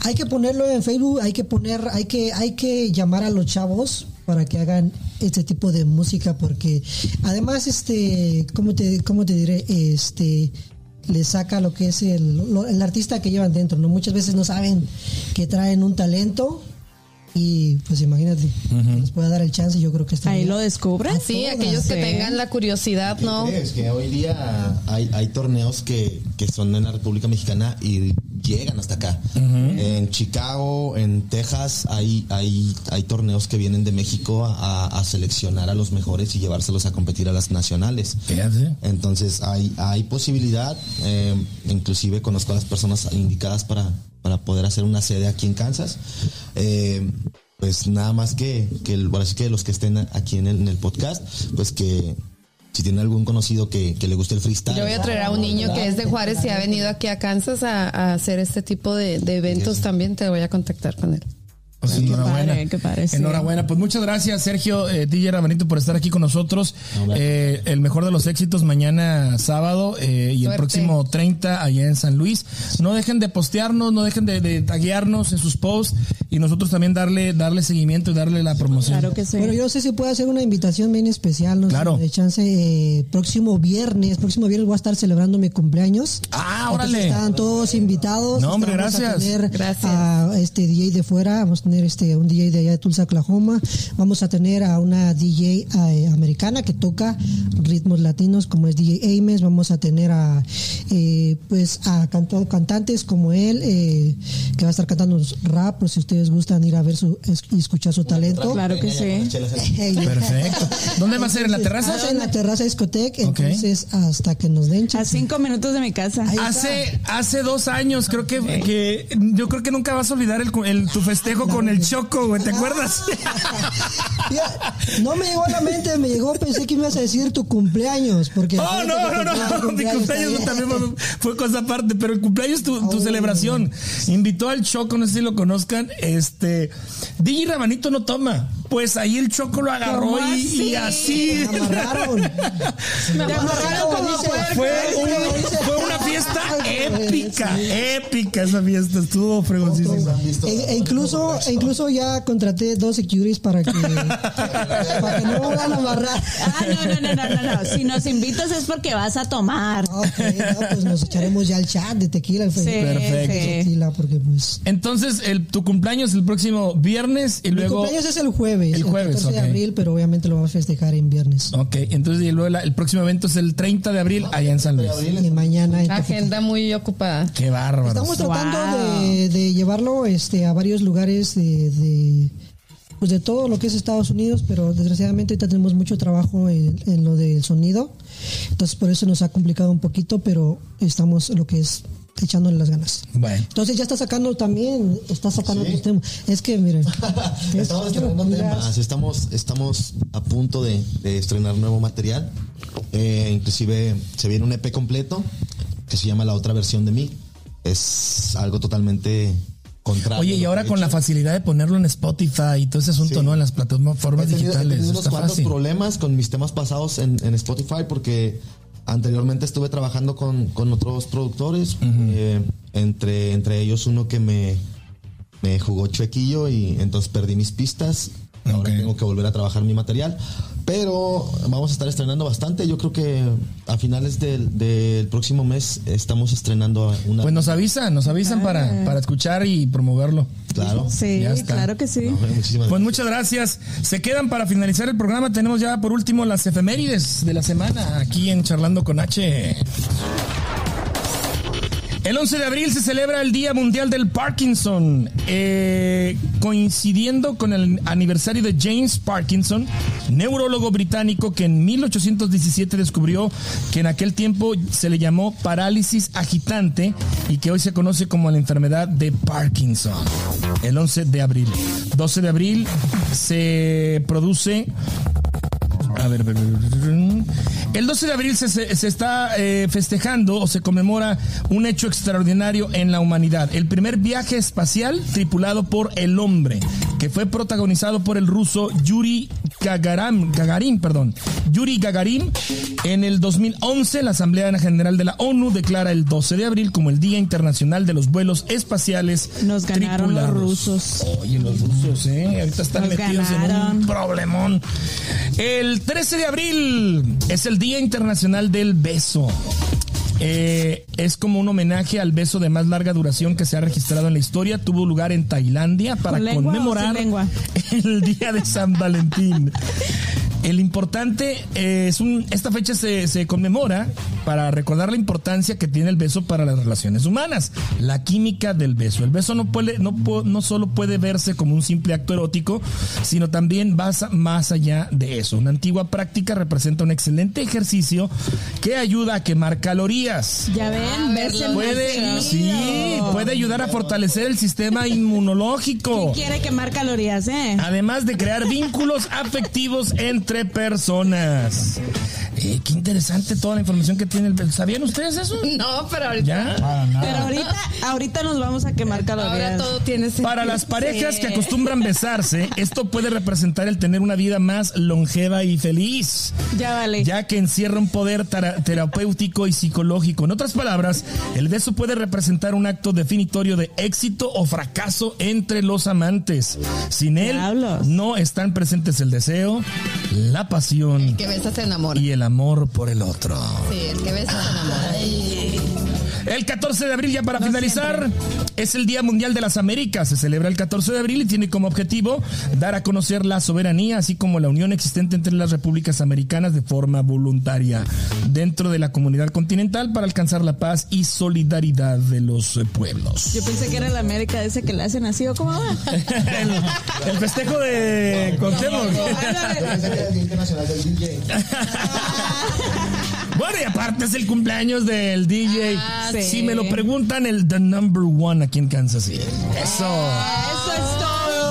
hay que ponerlo en Facebook, hay que poner, hay que, hay que llamar a los chavos para que hagan este tipo de música, porque además, este, ¿cómo te, cómo te diré? Este le saca lo que es el, lo- el artista que llevan dentro, ¿no? Muchas veces no saben que traen un talento y pues imagínate, les puede dar el chance, yo creo que está Ahí lo descubres. Sí, aquellos que tengan la curiosidad, ¿Qué ¿no? crees? Que hoy día hay, hay torneos que, que son en la República Mexicana y llegan hasta acá. En Chicago, en Texas, hay, hay, hay torneos que vienen de México a, a seleccionar a los mejores y llevárselos a competir a las nacionales. Fíjate. Entonces hay, hay posibilidad, eh, inclusive conozco a las personas indicadas para, para poder hacer una sede aquí en Kansas. Eh, pues nada más que, que el- que los que estén aquí en el, en el podcast, pues que si tienen algún conocido que, que le guste el freestyle. Yo voy a traer a un niño que es de Juárez y ha venido aquí a Kansas a, a hacer este tipo de, de eventos también. Te voy a contactar con él. Pues enhorabuena. padre, qué padre, sí. Enhorabuena. Pues muchas gracias, Sergio, eh, DJ Rabanito, por estar aquí con nosotros. Eh, el mejor de los éxitos mañana sábado eh, y el próximo 30 allá en San Luis. No dejen de postearnos, no dejen de, de taguearnos en sus posts y nosotros también darle, darle seguimiento y darle la promoción. Claro que sí. Bueno, yo no sé si puedo hacer una invitación bien especial, no sé, Claro. de chance eh, próximo viernes, próximo viernes voy a estar celebrando mi cumpleaños. Ah, Entonces, órale. Están todos invitados. No, hombre, gracias. A tener Gracias. a este DJ de fuera, vamos a tener este un DJ de allá de Tulsa, Oklahoma. Vamos a tener a una DJ eh, americana que toca ritmos latinos como es DJ Ames. Vamos a tener a eh, pues a canto- cantantes como él eh, que va a estar cantando rap, por si ustedes gustan ir a ver su es- y escuchar su talento. Claro que sí. Perfecto. ¿Dónde va a ser? ¿En la terraza? Ah, en la terraza discoteca, entonces hasta que nos den A cinco minutos de mi casa. Hace, hace dos años, creo que, que yo creo que nunca vas a olvidar el, el- tu festejo con el Choco, güey, ¿te acuerdas? Ya, no me llegó a la mente, me llegó, pensé que me ibas a decir tu cumpleaños, porque... Oh, no, no, no, mi cumpleaños también fue, fue cosa aparte, pero el cumpleaños tu, tu Oh. celebración. Invitó al Choco, no sé si lo conozcan, este, DJ Rabanito no toma, pues ahí el Choco lo agarró ¿Cómo y, y así. Me amarraron. Me amarraron como. Fue, un- fue una fiesta épica, épica esa fiesta, estuvo fregoncísima. E, e incluso, e incluso ya contraté dos securities para que, para que no me van a amarrar. Ah, no, no, no, no, no, no. Si nos invitas es porque vas a tomar. Ok, no, pues nos echaremos ya al chat de tequila. Sí, Perfecto. Tequila, porque pues... Entonces, el, tu cumpleaños el próximo viernes y Mi luego... cumpleaños es el jueves, El jueves, 14 ok. de abril, pero obviamente lo vamos a festejar en viernes. Ok, entonces y luego la- el próximo evento es el 30 de abril allá en San Luis. Y mañana. Agenda muy ocupada. Qué bárbaro. Estamos tratando Wow. de, de llevarlo este, a varios lugares de, de, pues de todo lo que es Estados Unidos, pero desgraciadamente ahorita tenemos mucho trabajo en, en lo del sonido. Entonces por eso nos ha complicado un poquito, pero estamos lo que es echándole las ganas. Bueno. Entonces ya está sacando también, está sacando tus temas. Es que miren, es- Estamos estrenando temas, estamos, estamos a punto de, de estrenar nuevo material. Eh, inclusive se viene un EP completo que se llama La otra versión de mí. Es algo totalmente contrario. Oye, y ahora he con la facilidad de ponerlo en Spotify y todo ese asunto, Sí. ¿no? En las plataformas He tenido, he digitales. tenido unos Está cuantos fácil. problemas con mis temas pasados en, en Spotify porque anteriormente estuve trabajando con, con otros productores, eh, entre, entre ellos uno que me, me jugó chuequillo y entonces perdí mis pistas. Ahora tengo que volver a trabajar mi material. Pero vamos a estar estrenando bastante. Yo creo que a finales del, del próximo mes estamos estrenando una. Pues nos avisan, nos avisan para, para escuchar y promoverlo. claro. Sí, Ya está. claro que sí. No, muchísimas Pues gracias. muchas gracias. Se quedan para finalizar el programa. Tenemos ya por último las efemérides de la semana aquí en Charlando con H. El 11 de abril se celebra el Día Mundial del Parkinson, eh, coincidiendo con el aniversario de James Parkinson, neurólogo británico que en 1817 descubrió que en aquel tiempo se le llamó parálisis agitante y que hoy se conoce como la enfermedad de Parkinson. El 11 de abril. 12 de abril se produce a ver, a ver, a ver. El 12 de abril se, está eh, festejando o se conmemora un hecho extraordinario en la humanidad. El primer viaje espacial tripulado por el hombre, que fue protagonizado por el ruso Yuri Gagarin, Gagarin, perdón, Yuri Gagarin. En el 2011, la Asamblea General de la ONU declara el 12 de abril como el Día Internacional de los Vuelos Espaciales Nos ganaron los rusos. Oye, los rusos, ¿eh? Ahorita están Nos metidos en un problemón. El 13 de abril es el Día Internacional del Beso. Eh, es como un homenaje al beso de más larga duración que se ha registrado en la historia. Tuvo lugar en Tailandia para ¿Con lengua o conmemorar el Día de San Valentín. El importante eh, es un, esta fecha se, se conmemora para recordar la importancia que tiene el beso para las relaciones humanas, la química del beso. El beso no puede, no, no solo puede verse como un simple acto erótico, sino también va más allá de eso. Una antigua práctica representa un excelente ejercicio que ayuda a quemar calorías. Ya ven, besen Puede, más sí, seguido. puede ayudar a fortalecer el sistema inmunológico. Quiere quemar calorías, ¿eh? Además de crear vínculos afectivos entre personas. Eh, qué interesante toda la información que tiene el... ¿Sabían ustedes eso? No, pero ahorita. ¿Ya? Para nada. Pero ahorita, ahorita nos vamos a quemar Ahora calorías. todo tiene sentido. Para las parejas Sí. que acostumbran besarse, esto puede representar el tener una vida más longeva y feliz. Ya vale. ya que encierra un poder tera- terapéutico y psicológico. En otras palabras, el beso puede representar un acto definitorio de éxito o fracaso entre los amantes. Sin él, Diablos. no están presentes el deseo, la pasión El que besa se enamora. y el amor por el otro. Sí, el que besa se enamora. El 14 de abril, ya para finalizar, es el Día Mundial de las Américas. Se celebra el 14 de abril y tiene como objetivo dar a conocer la soberanía, así como la unión existente entre las repúblicas americanas de forma voluntaria dentro de la comunidad continental para alcanzar la paz y solidaridad de los eh, pueblos. Yo pensé que era la América ese que le hacen así, ¿o cómo va? el, el festejo de Cuauhtémoc. Bueno, y aparte es el cumpleaños del DJ. Ah, sí. Si me lo preguntan, el The Number One aquí en Kansas City. Eso.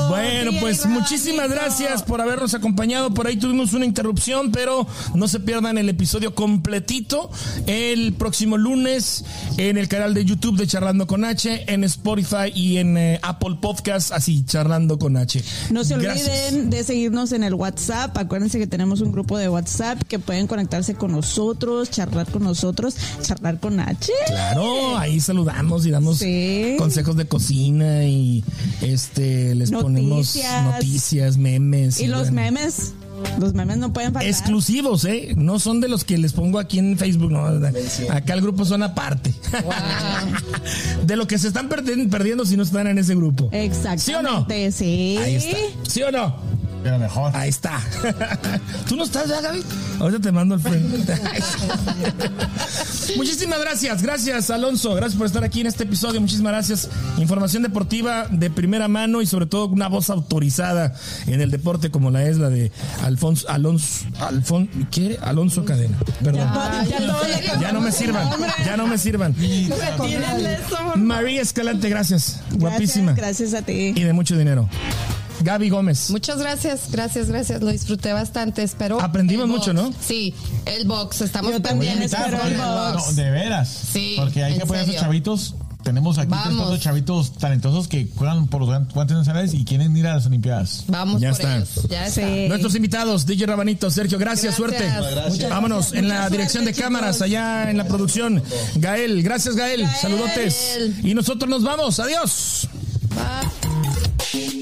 Bueno, pues muchísimas gracias por habernos acompañado. Por ahí tuvimos una interrupción, pero no se pierdan el episodio completito el próximo lunes en el canal de YouTube de Charlando con H, en Spotify y en eh, Apple Podcast, así, Charlando con H. No se Gracias. olviden de seguirnos en el WhatsApp. Acuérdense que tenemos un grupo de WhatsApp que pueden conectarse con nosotros, charlar con nosotros, charlar con H. Claro, ahí saludamos y damos Sí. consejos de cocina y este les ponemos Noticias. noticias, memes. Y los bueno. memes. Los memes no pueden faltar. Exclusivos, ¿eh? No son de los que les pongo aquí en Facebook, no. Acá el grupo son aparte. de lo que se están perdi- perdiendo si no están en ese grupo. Exactamente. ¿Sí o no? Sí. Ahí está. ¿Sí o no? Pero mejor. Ahí está. ¿Tú no estás ya, Gaby? Ahorita te mando el friend. Muchísimas gracias. Gracias, Alonso. Gracias por estar aquí en este episodio. Muchísimas gracias. Información deportiva de primera mano y sobre todo una voz autorizada en el deporte como la es la de Alfonso, Alonso, Alfonso, ¿qué? Alonso Cadena. Perdón. Ya, no me sirvan. Ya no me sirvan. María Escalante, gracias. Guapísima. Gracias, gracias a ti. Y de mucho dinero. Gaby Gómez. Muchas gracias, gracias, gracias. Lo disfruté bastante. Espero. Aprendimos mucho, box. ¿no? Sí, el box. Estamos Yo también pendientes el box. No, de veras. Sí, Porque hay que poner a esos chavitos tenemos aquí cuatro chavitos talentosos que juegan por los guantes nacionales y quieren ir a las Olimpiadas. Vamos Ya por está. ellos. Ya está. Nuestros invitados, DJ Rabanito, Sergio, gracias, Gracias. suerte. Gracias. Vámonos en la Mucha dirección suerte, de cámaras, allá en la producción. Gael, gracias Gael, saludotes. Y nosotros nos vamos, adiós. Bye.